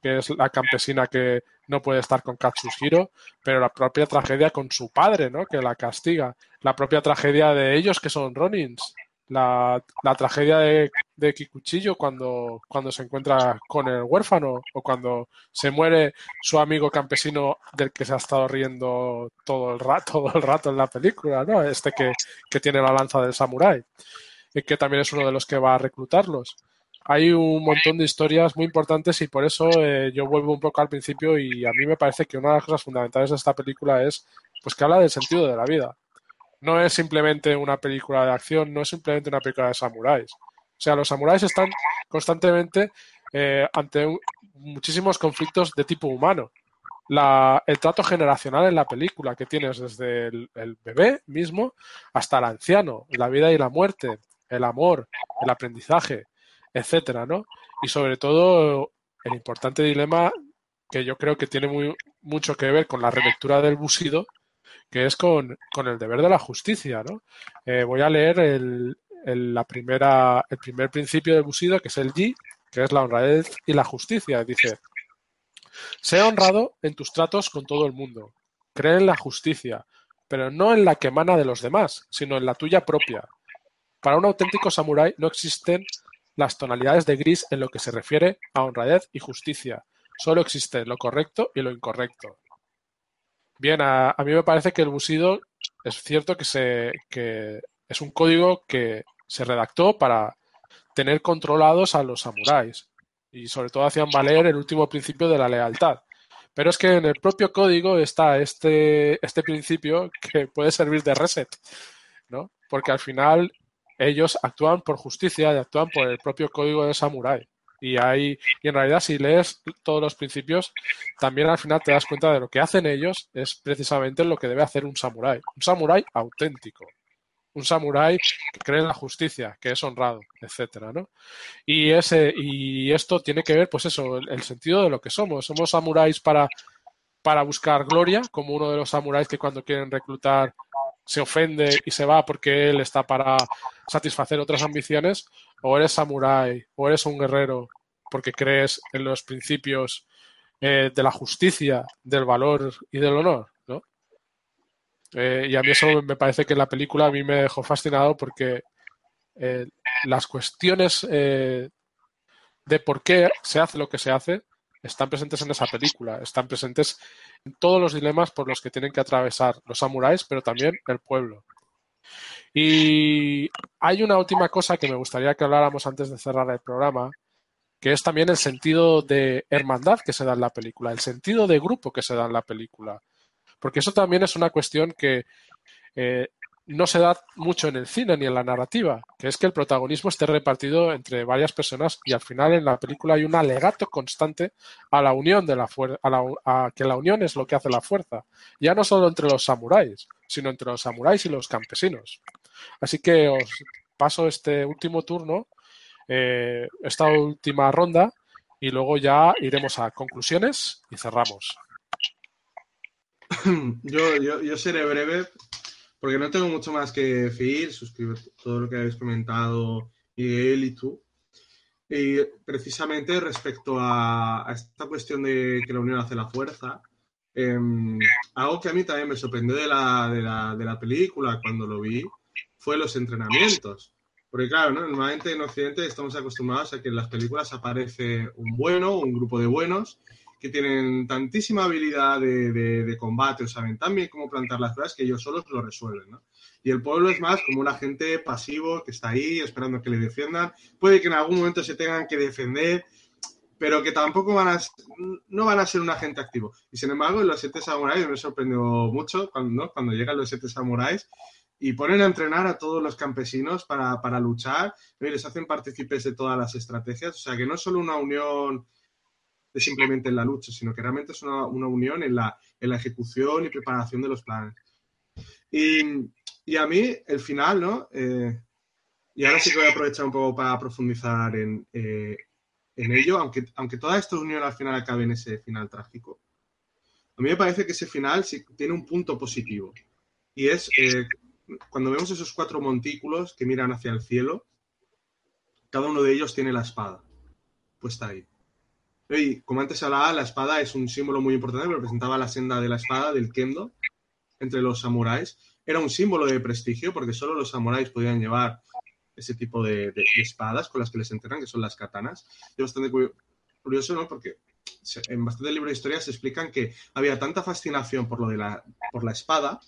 que es la campesina que no puede estar con Katsuhiro, pero la propia tragedia con su padre, ¿no? Que la castiga. La propia tragedia de ellos, que son Ronins la, tragedia de, de, Kikuchillo cuando, cuando se encuentra con el huérfano o cuando se muere su amigo campesino del que se ha estado riendo todo el rato, todo el rato en la película, ¿no? Este que, tiene la lanza del samurái, y que también es uno de los que va a reclutarlos. Hay un montón de historias muy importantes y por eso eh, yo vuelvo un poco al principio y a mí me parece que una de las cosas fundamentales de esta película es pues que habla del sentido de la vida no es simplemente una película de acción, no es simplemente una película de samuráis. O sea, los samuráis están constantemente eh, ante muchísimos conflictos de tipo humano. el trato generacional en la película que tienes desde el, bebé mismo hasta el anciano, la vida y la muerte, el amor, el aprendizaje, etcétera, ¿no? Y sobre todo el importante dilema que yo creo que tiene muy, mucho que ver con la relectura del Busido, que es con, el deber de la justicia. ¿no? Eh, voy a leer el, la primera, el primer principio de Busido, que es el G, que es la honradez y la justicia. Dice, sea honrado en tus tratos con todo el mundo. Cree en la justicia, pero no en la que emana de los demás, sino en la tuya propia. Para un auténtico samurái no existen las tonalidades de gris en lo que se refiere a honradez y justicia. Solo existe lo correcto y lo incorrecto. Bien, a, mí me parece que el Busido es cierto que, se, que es un código que se redactó para tener controlados a los samuráis y sobre todo hacían valer el último principio de la lealtad. Pero es que en el propio código está este, este principio que puede servir de reset, ¿no? Porque al final ellos actúan por justicia y actúan por el propio código de samurái. Y, hay, y en realidad si lees todos los principios, también al final te das cuenta de lo que hacen ellos es precisamente lo que debe hacer un samurái. Un samurái auténtico. Un samurái que cree en la justicia, que es honrado, etcétera, ¿no? Y ese, y esto tiene que ver, pues eso, el, sentido de lo que somos. Somos samuráis para, para buscar gloria, como uno de los samuráis que cuando quieren reclutar se ofende y se va porque él está para satisfacer otras ambiciones, o eres samurái, o eres un guerrero porque crees en los principios eh, de la justicia, del valor y del honor, ¿no? Eh, y a mí eso me parece que en la película a mí me dejó fascinado porque eh, las cuestiones de por qué se hace lo que se hace están presentes en esa película, están presentes en todos los dilemas por los que tienen que atravesar los samuráis, pero también el pueblo. Y hay una última cosa que me gustaría que habláramos antes de cerrar el programa, que es también el sentido de hermandad que se da en la película, el sentido de grupo que se da en la película. Porque eso también es una cuestión que eh, no se da mucho en el cine ni en la narrativa, que es que el protagonismo esté repartido entre varias personas y al final en la película hay un alegato constante a la unión de la fuerza, a, que la unión es lo que hace la fuerza, ya no solo entre los samuráis, sino entre los samuráis y los campesinos. Así que os paso este último turno, eh, esta última ronda y luego ya iremos a conclusiones y cerramos.
Yo, yo, yo seré breve porque no tengo mucho más que decir, suscribo todo lo que habéis comentado Miguel y tú. Y precisamente respecto a, esta cuestión de que la unión hace la fuerza, em, algo que a mí también me sorprendió de la, de, la, de la película cuando lo vi fue los entrenamientos. Porque claro, ¿no? normalmente en Occidente estamos acostumbrados a que en las películas aparece un bueno, un grupo de buenos, que tienen tantísima habilidad de, combate, o saben tan bien cómo plantar las cosas que ellos solos lo resuelven, ¿no? Y el pueblo es más como un agente pasivo que está ahí esperando que le defiendan. Puede que en algún momento se tengan que defender, pero que tampoco van a, no van a ser un agente activo. Y sin embargo, en los siete samuráis me sorprendió mucho cuando, cuando llegan los siete samuráis y ponen a entrenar a todos los campesinos para, para luchar y les hacen partícipes de todas las estrategias. O sea, que no es solo una unión de simplemente en la lucha, sino que realmente es una, una unión en la, en la, ejecución y preparación de los planes. Y, y a mí, el final, ¿no? Eh, y ahora sí que voy a aprovechar un poco para profundizar en, eh, en ello, aunque, aunque toda esta unión al final acabe en ese final trágico. A mí me parece que ese final sí tiene un punto positivo. Y es eh, cuando vemos esos cuatro montículos que miran hacia el cielo, cada uno de ellos tiene la espada puesta ahí. Y como antes hablaba, la espada es un símbolo muy importante, representaba la senda de la espada, del kendo, entre los samuráis. Era un símbolo de prestigio porque solo los samuráis podían llevar ese tipo de, espadas con las que les enterran, que son las katanas. Es bastante curioso, ¿no? Porque en bastante libros de historia se explican que había tanta fascinación por lo de la, por la espada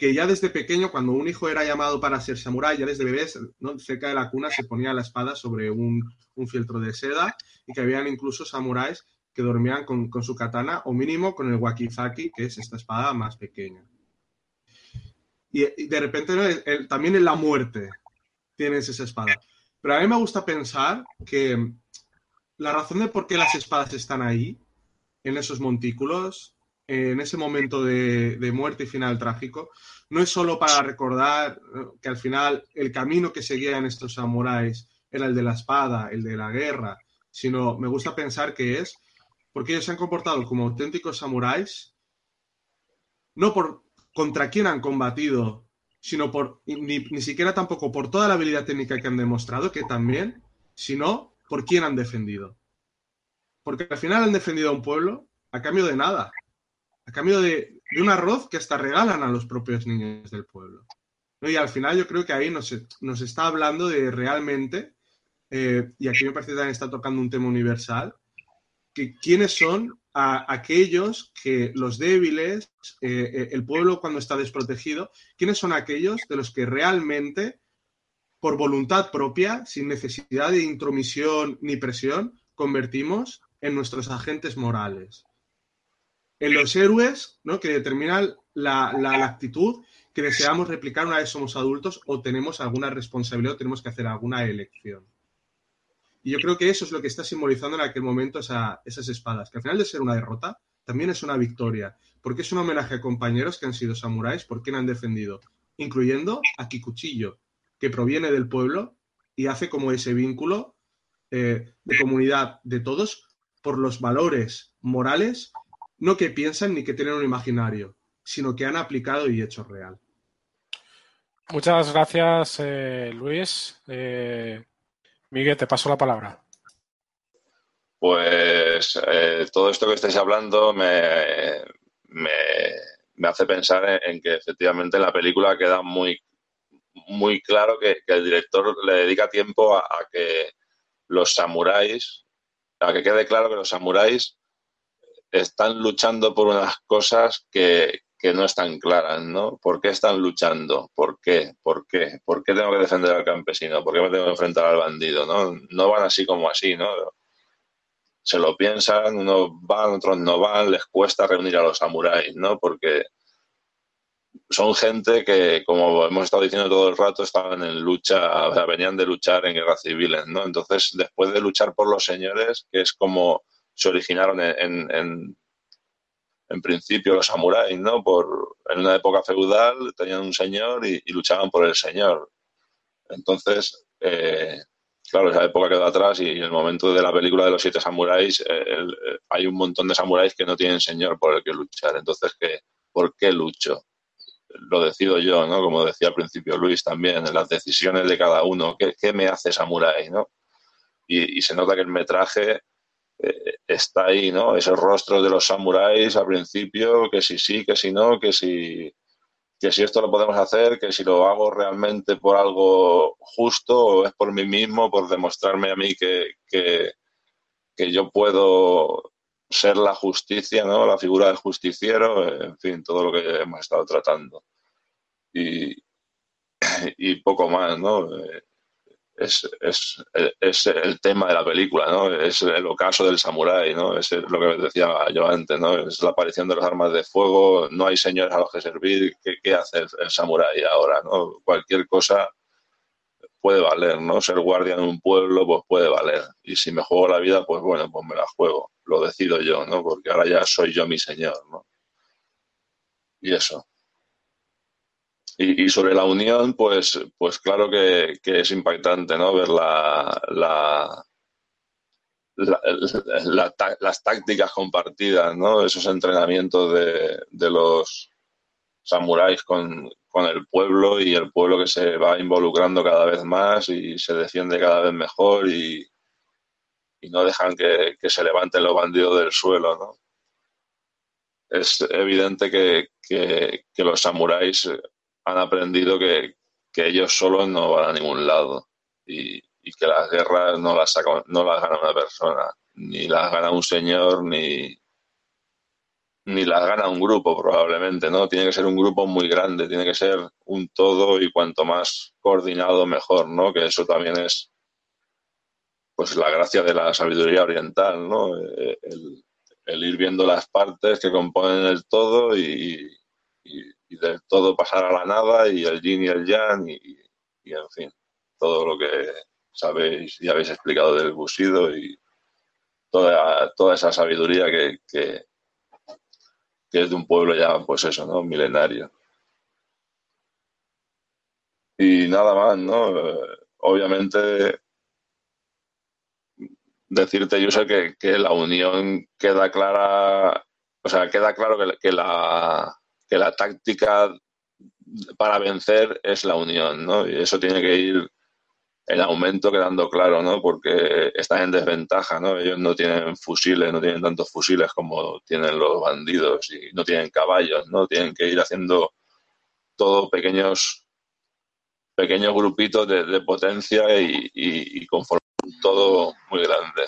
que ya desde pequeño, cuando un hijo era llamado para ser samurái, ya desde bebés, ¿no? cerca de la cuna se ponía la espada sobre un, un fieltro de seda y que habían incluso samuráis que dormían con, con, su katana o mínimo con el wakizaki, que es esta espada más pequeña. Y, de repente también en la muerte tienes esa espada. Pero a mí me gusta pensar que la razón de por qué las espadas están ahí, en esos montículos, en ese momento de, muerte y final trágico, no es solo para recordar que al final el camino que seguían estos samuráis era el de la espada, el de la guerra, sino me gusta pensar que es porque ellos se han comportado como auténticos samuráis, no por contra quién han combatido, sino por ni, ni siquiera tampoco por toda la habilidad técnica que han demostrado, que también, sino por quién han defendido. Porque al final han defendido a un pueblo a cambio de nada a cambio de, un arroz que hasta regalan a los propios niños del pueblo. Y al final yo creo que ahí nos, está hablando de realmente, eh, y aquí me parece que también está tocando un tema universal, que quiénes son aquellos que los débiles, eh, eh, el pueblo cuando está desprotegido, quiénes son aquellos de los que realmente, por voluntad propia, sin necesidad de intromisión ni presión, convertimos en nuestros agentes morales en los héroes, ¿no? que determinan la, actitud que deseamos replicar una vez somos adultos o tenemos alguna responsabilidad o tenemos que hacer alguna elección. Y yo creo que eso es lo que está simbolizando en aquel momento esas espadas, que al final de ser una derrota, también es una victoria, porque es un homenaje a compañeros que han sido samuráis, por quien han defendido, incluyendo a Kikuchillo, que proviene del pueblo y hace como ese vínculo eh, de comunidad de todos por los valores morales no que piensan ni que tienen un imaginario, sino que han aplicado y hecho real.
Muchas gracias, eh, Luis. Eh, Miguel, te paso la palabra.
Pues eh, todo esto que estáis hablando me, me, hace pensar en, que efectivamente en la película queda muy, muy claro que, el director le dedica tiempo a, a que los samuráis, a que quede claro que los samuráis están luchando por unas cosas que, no están claras, ¿no? ¿Por qué están luchando? ¿Por qué? ¿Por qué? ¿Por qué tengo que defender al campesino? ¿Por qué me tengo que enfrentar al bandido? ¿no? No van así como así, ¿no? Se lo piensan, unos van, otros no van, les cuesta reunir a los samuráis, ¿no? Porque son gente que, como hemos estado diciendo todo el rato, estaban en lucha, o sea, venían de luchar en guerras civiles, ¿no? Entonces, después de luchar por los señores, que es como se originaron en, en, principio los samuráis, ¿no? Por, en una época feudal tenían un señor y, luchaban por el señor. Entonces, eh, claro, esa época quedó atrás y en el momento de la película de los siete samuráis eh, eh, hay un montón de samuráis que no tienen señor por el que luchar. Entonces, ¿qué, ¿por qué lucho? Lo decido yo, ¿no? Como decía al principio Luis también, en las decisiones de cada uno. ¿Qué, qué me hace samurái, no? Y, y, se nota que el metraje eh, está ahí, ¿no? Esos rostros de los samuráis al principio, que si sí, que si no, que si que si esto lo podemos hacer, que si lo hago realmente por algo justo o es por mí mismo, por demostrarme a mí que, que, que yo puedo ser la justicia, ¿no? La figura del justiciero, en fin, todo lo que hemos estado tratando. Y, y poco más, ¿no? Es, es, es, el tema de la película, ¿no? Es el ocaso del samurái, ¿no? Es lo que decía yo antes, ¿no? Es la aparición de las armas de fuego, no hay señores a los que servir, ¿qué, qué hace el, el samurái ahora, ¿no? Cualquier cosa puede valer, ¿no? Ser guardia en un pueblo, pues puede valer. Y si me juego la vida, pues bueno, pues me la juego. Lo decido yo, ¿no? Porque ahora ya soy yo mi señor, ¿no? Y eso. Y, sobre la unión, pues, pues claro que, es impactante, ¿no? Ver la, la, la, la, las tácticas compartidas, ¿no? Esos entrenamientos de, de los samuráis con, con, el pueblo y el pueblo que se va involucrando cada vez más y se defiende cada vez mejor y, y no dejan que, que, se levanten los bandidos del suelo, ¿no? Es evidente que, que los samuráis han aprendido que, que, ellos solos no van a ningún lado y, y que las guerras no las, saca, no las gana una persona, ni las gana un señor, ni, ni las gana un grupo probablemente, ¿no? Tiene que ser un grupo muy grande, tiene que ser un todo y cuanto más coordinado mejor, ¿no? Que eso también es pues la gracia de la sabiduría oriental, ¿no? El, el ir viendo las partes que componen el todo y, y, del todo pasar a la nada y el yin y el yang y, en fin, todo lo que sabéis y habéis explicado del busido y toda, toda esa sabiduría que, que es de un pueblo ya, pues eso, ¿no? Milenario. Y nada más, ¿no? Obviamente, decirte, yo sé que, que la unión queda clara, o sea, queda claro que, la, que la táctica para vencer es la unión, ¿no? Y eso tiene que ir en aumento quedando claro, ¿no? Porque están en desventaja, ¿no? Ellos no tienen fusiles, no tienen tantos fusiles como tienen los bandidos y no tienen caballos, ¿no? Tienen que ir haciendo todo pequeños pequeños grupitos de, potencia y, y, y todo muy grande.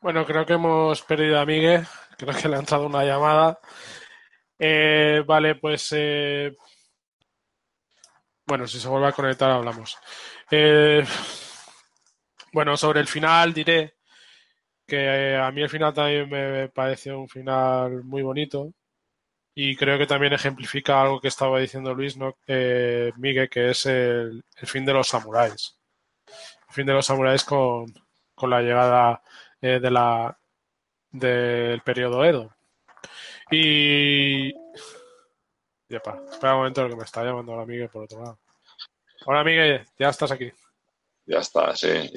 Bueno, creo que hemos perdido a Miguel. Creo que le ha entrado una llamada. Eh, vale, pues eh, bueno, si se vuelve a conectar hablamos. Eh, bueno, sobre el final diré que a mí el final también me parece un final muy bonito y creo que también ejemplifica algo que estaba diciendo Luis, ¿no? Eh, Miguel, que es el, el, fin de los samuráis. El fin de los samuráis con, con la llegada eh, de la del periodo Edo. Y Yepa, espera un momento que me está llamando ahora Miguel por otro lado. Hola Miguel, ya estás aquí.
Ya está, sí.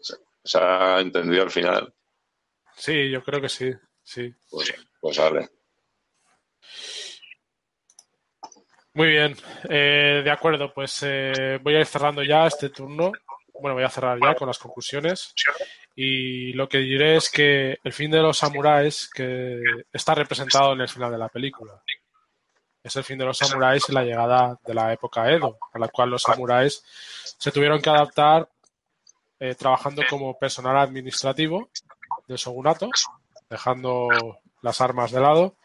Se, se ha entendido al final.
Sí, yo creo que sí, sí.
Pues, pues vale.
Muy bien, eh, de acuerdo, pues eh, voy a ir cerrando ya este turno. Bueno, voy a cerrar ya con las conclusiones. Y lo que diré es que el fin de los samuráis que está representado en el final de la película es el fin de los samuráis y la llegada de la época Edo, a la cual los samuráis se tuvieron que adaptar eh, trabajando como personal administrativo del shogunato, dejando las armas de lado.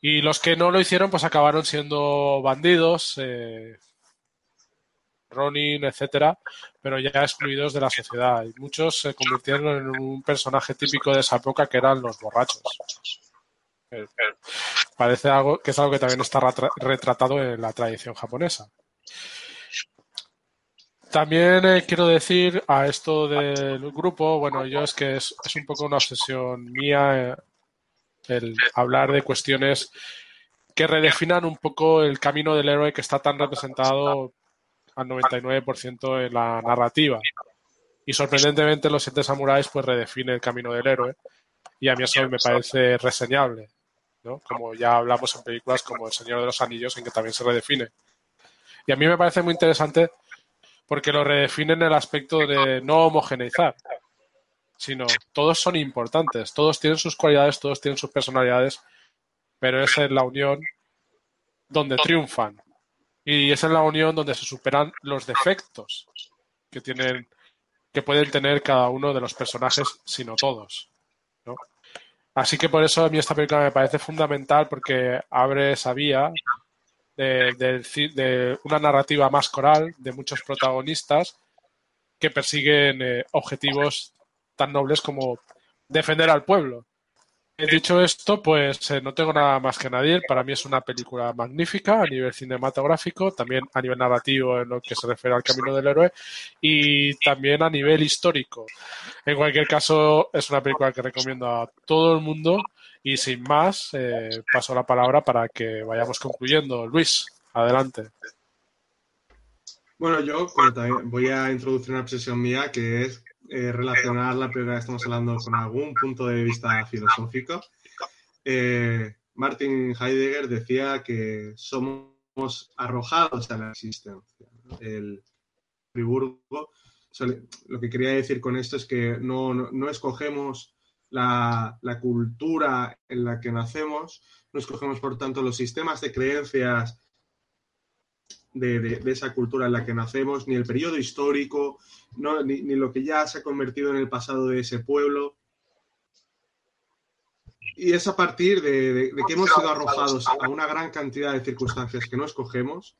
Y los que no lo hicieron, pues acabaron siendo bandidos, eh, Ronin, etcétera, pero ya excluidos de la sociedad. Y muchos se convirtieron en un personaje típico de esa época que eran los borrachos. Parece algo que es algo que también está retratado en la tradición japonesa. También eh, quiero decir a esto del grupo, bueno, yo es que es, un poco una obsesión mía eh, el hablar de cuestiones que redefinan un poco el camino del héroe que está tan representado al 99% en la narrativa. Y sorprendentemente los siete samuráis pues redefine el camino del héroe y a mí eso me parece reseñable. ¿no? Como ya hablamos en películas como El Señor de los Anillos, en que también se redefine. Y a mí me parece muy interesante porque lo redefine en el aspecto de no homogeneizar, sino todos son importantes, todos tienen sus cualidades, todos tienen sus personalidades pero es en la unión donde triunfan. Y es en la unión donde se superan los defectos que tienen que pueden tener cada uno de los personajes, sino todos. Así que por eso a mí esta película me parece fundamental porque abre esa vía de, una narrativa más coral de muchos protagonistas que persiguen eh, objetivos tan nobles como defender al pueblo. Dicho esto, pues eh, no tengo nada más que añadir. Para mí es una película magnífica a nivel cinematográfico, también a nivel narrativo en lo que se refiere al camino del héroe y también a nivel histórico. En cualquier caso, es una película que recomiendo a todo el mundo y sin más, eh, paso la palabra para que vayamos concluyendo. Luis, adelante.
Bueno, yo voy a introducir una obsesión mía que es eh, relacionar la película que estamos hablando con algún punto de vista filosófico. Eh, Martin Heidegger decía que somos arrojados a la existencia. El Friburgo, lo que quería decir con esto es que no, no, escogemos la, la, cultura en la que nacemos, no escogemos, por tanto, los sistemas de creencias de, esa cultura en la que nacemos, ni el periodo histórico, ni, lo que ya se ha convertido en el pasado de ese pueblo. Y es a partir de, que hemos sido arrojados a una gran cantidad de circunstancias que no escogemos,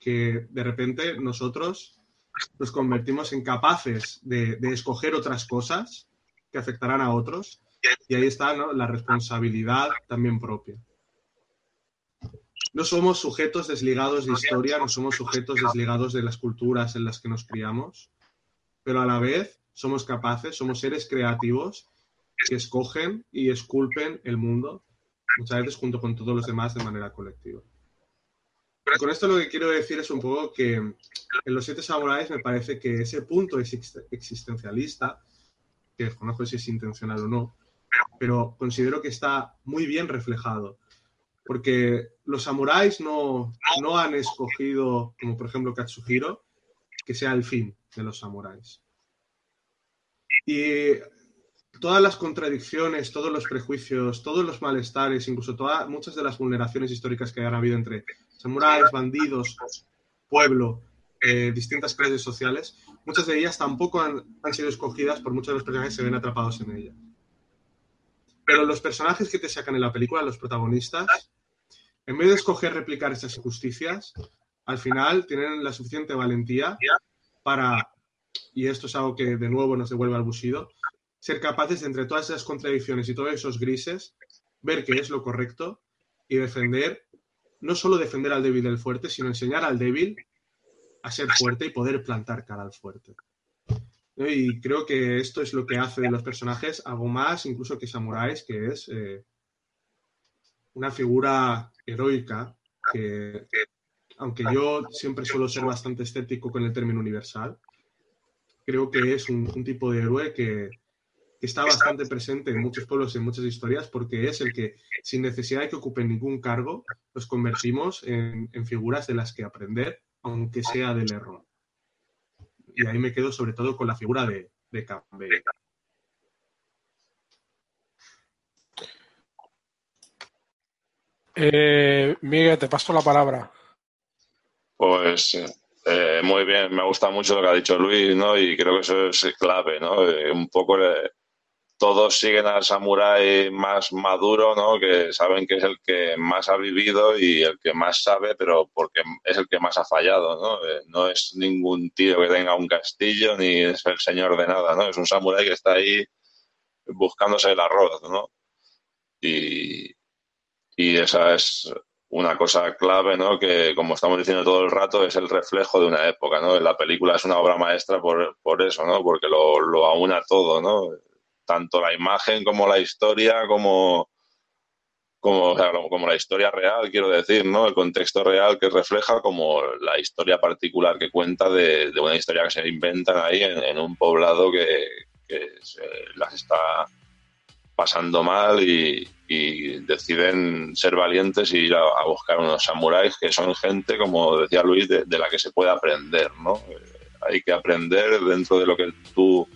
que de repente nosotros nos convertimos en capaces de, escoger otras cosas que afectarán a otros. Y ahí está la responsabilidad también propia. No somos sujetos desligados de historia, no somos sujetos desligados de las culturas en las que nos criamos, pero a la vez somos capaces, somos seres creativos que escogen y esculpen el mundo, muchas veces junto con todos los demás de manera colectiva. con esto lo que quiero decir es un poco que en Los Siete Samuráis me parece que ese punto existencialista, que desconozco si es intencional o no, pero considero que está muy bien reflejado porque los samuráis no, no han escogido, como por ejemplo Katsuhiro, que sea el fin de los samuráis. Y todas las contradicciones, todos los prejuicios, todos los malestares, incluso todas, muchas de las vulneraciones históricas que han habido entre samuráis, bandidos, pueblo, eh, distintas clases sociales, muchas de ellas tampoco han, han, sido escogidas por muchos de los personajes que se ven atrapados en ellas. Pero los personajes que te sacan en la película, los protagonistas, en vez de escoger replicar esas injusticias, al final tienen la suficiente valentía para, y esto es algo que de nuevo nos devuelve al busido, ser capaces de entre todas esas contradicciones y todos esos grises, ver qué es lo correcto y defender, no solo defender al débil del fuerte, sino enseñar al débil a ser fuerte y poder plantar cara al fuerte. Y creo que esto es lo que hace de los personajes algo más, incluso que samuráis, que es eh, una figura heroica que, aunque yo siempre suelo ser bastante escéptico con el término universal, creo que es un, tipo de héroe que, está bastante presente en muchos pueblos y en muchas historias porque es el que, sin necesidad de que ocupen ningún cargo, los convertimos en, figuras de las que aprender, aunque sea del error. Y ahí me quedo sobre todo con la figura de, de Campbell.
Eh, Miguel, te paso la palabra.
Pues eh, muy bien, me gusta mucho lo que ha dicho Luis, ¿no? Y creo que eso es clave, ¿no? Eh, un poco todos siguen al samurái más maduro, ¿no? Que saben que es el que más ha vivido y el que más sabe, pero porque es el que más ha fallado, ¿no? Eh, no es ningún tío que tenga un castillo ni es el señor de nada, ¿no? Es un samurái que está ahí buscándose el arroz, ¿no? Y, y esa es una cosa clave, ¿no? Que, como estamos diciendo todo el rato, es el reflejo de una época, ¿no? La película es una obra maestra por, por eso, ¿no? Porque lo, lo aúna todo, ¿no? Tanto la imagen como la historia, como, como, como la historia real, quiero decir, ¿no? El contexto real que refleja, como la historia particular que cuenta de, de una historia que se inventan ahí en, un poblado que, que se las está pasando mal y, deciden ser valientes y ir a, buscar unos samuráis que son gente, como decía Luis, de, la que se puede aprender, ¿no? Eh, hay que aprender dentro de lo que tú,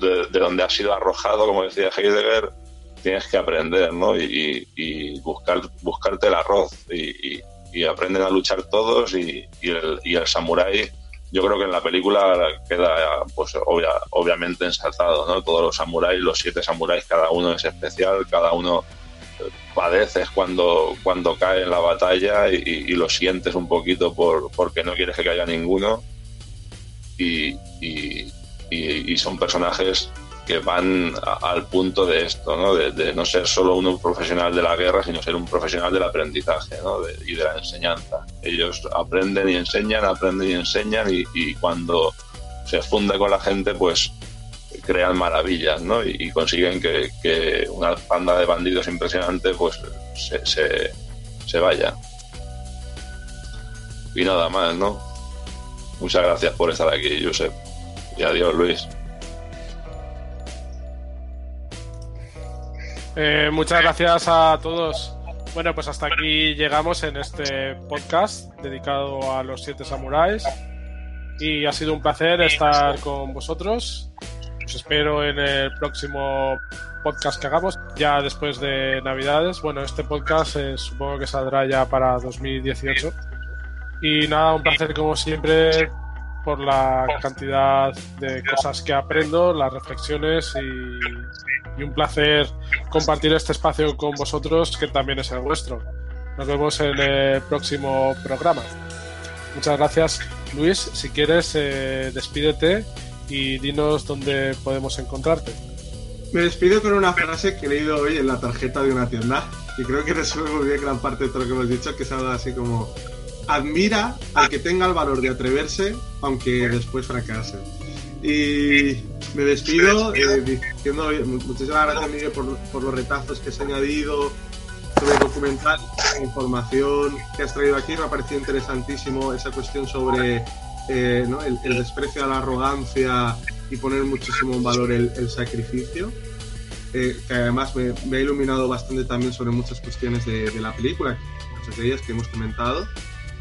de, donde has sido arrojado, como decía Heidegger, tienes que aprender, ¿no? Y, buscar, buscarte el arroz y, aprenden a luchar todos y el samurái yo creo que en la película queda pues obviamente ensalzado, ¿no? Todos los samuráis, los siete samuráis, cada uno es especial, cada uno eh, padeces cuando, cuando cae en la batalla y, lo sientes un poquito por, porque no quieres que caiga ninguno. Y, y son personajes que van al punto de esto, ¿no? De, no ser solo un profesional de la guerra, sino ser un profesional del aprendizaje ¿no? y de la enseñanza. Ellos aprenden y enseñan, aprenden y enseñan y, cuando se funde con la gente, pues crean maravillas ¿no? y, consiguen que, una banda de bandidos impresionante pues se, se, se vaya. Y nada más, ¿no? Muchas gracias por estar aquí, Josep. Y adiós, Luis.
Eh, muchas gracias a todos. Bueno, pues hasta aquí llegamos en este podcast dedicado a los siete samuráis. Y ha sido un placer estar con vosotros. Os espero en el próximo podcast que hagamos, ya después de Navidades. Bueno, este podcast eh, supongo que saldrá ya para 2018. Y nada, un placer como siempre por la cantidad de cosas que aprendo, las reflexiones y, un placer compartir este espacio con vosotros que también es el vuestro. Nos vemos en el próximo programa. Muchas gracias, Luis. Si quieres, eh, despídete y dinos dónde podemos encontrarte.
Me despido con una frase que he leído hoy en la tarjeta de una tienda y creo que resume muy bien gran parte de todo lo que hemos dicho, que es algo así como admira al que tenga el valor de atreverse, aunque después fracase. Y me despido eh, diciendo muchísimas gracias, Miguel, por, los retazos que has añadido sobre el documental, la información que has traído aquí. Me ha parecido interesantísimo esa cuestión sobre eh, el, desprecio a la arrogancia y poner muchísimo en valor el, sacrificio. Eh, que además me, ha iluminado bastante también sobre muchas cuestiones de, de la película, muchas de ellas que hemos comentado.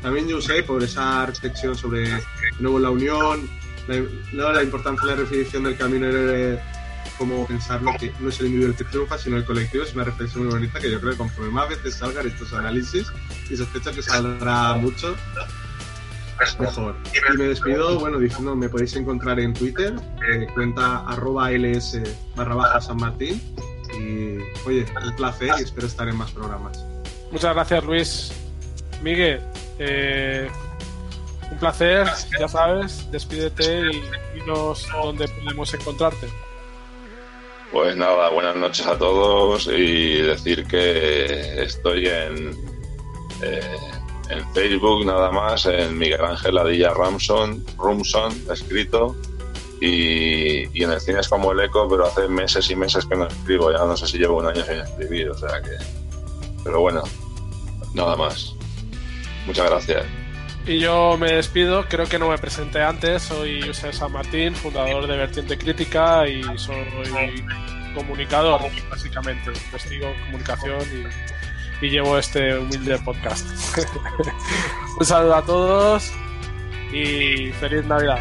También yo por esa reflexión sobre de nuevo la unión, la, la importancia de la definición del camino de cómo pensar que no es el individuo el que triunfa, sino el colectivo. Es una reflexión muy bonita que yo creo que conforme más veces salgan estos análisis, y sospecho que saldrá mucho, mejor. Y me despido, bueno, diciendo, me podéis encontrar en Twitter, eh, cuenta arroba ls barra baja San. Y oye, un placer y espero estar en más programas.
Muchas gracias, Luis. Miguel, eh, un placer, ya sabes, despídete y dinos dónde podemos encontrarte.
Pues nada, buenas noches a todos y decir que estoy en, eh, en Facebook nada más, en Miguel Ángel Adilla Ramson, Rumson, escrito, y, y, en el cine es como el eco, pero hace meses y meses que no escribo, ya no sé si llevo un año sin escribir, o sea que... Pero bueno, nada más. Muchas gracias.
Y yo me despido, creo que no me presenté antes, soy José San Martín, fundador de Vertiente Crítica y soy comunicador, básicamente, testigo comunicación y llevo este humilde podcast. Un saludo a todos y feliz Navidad.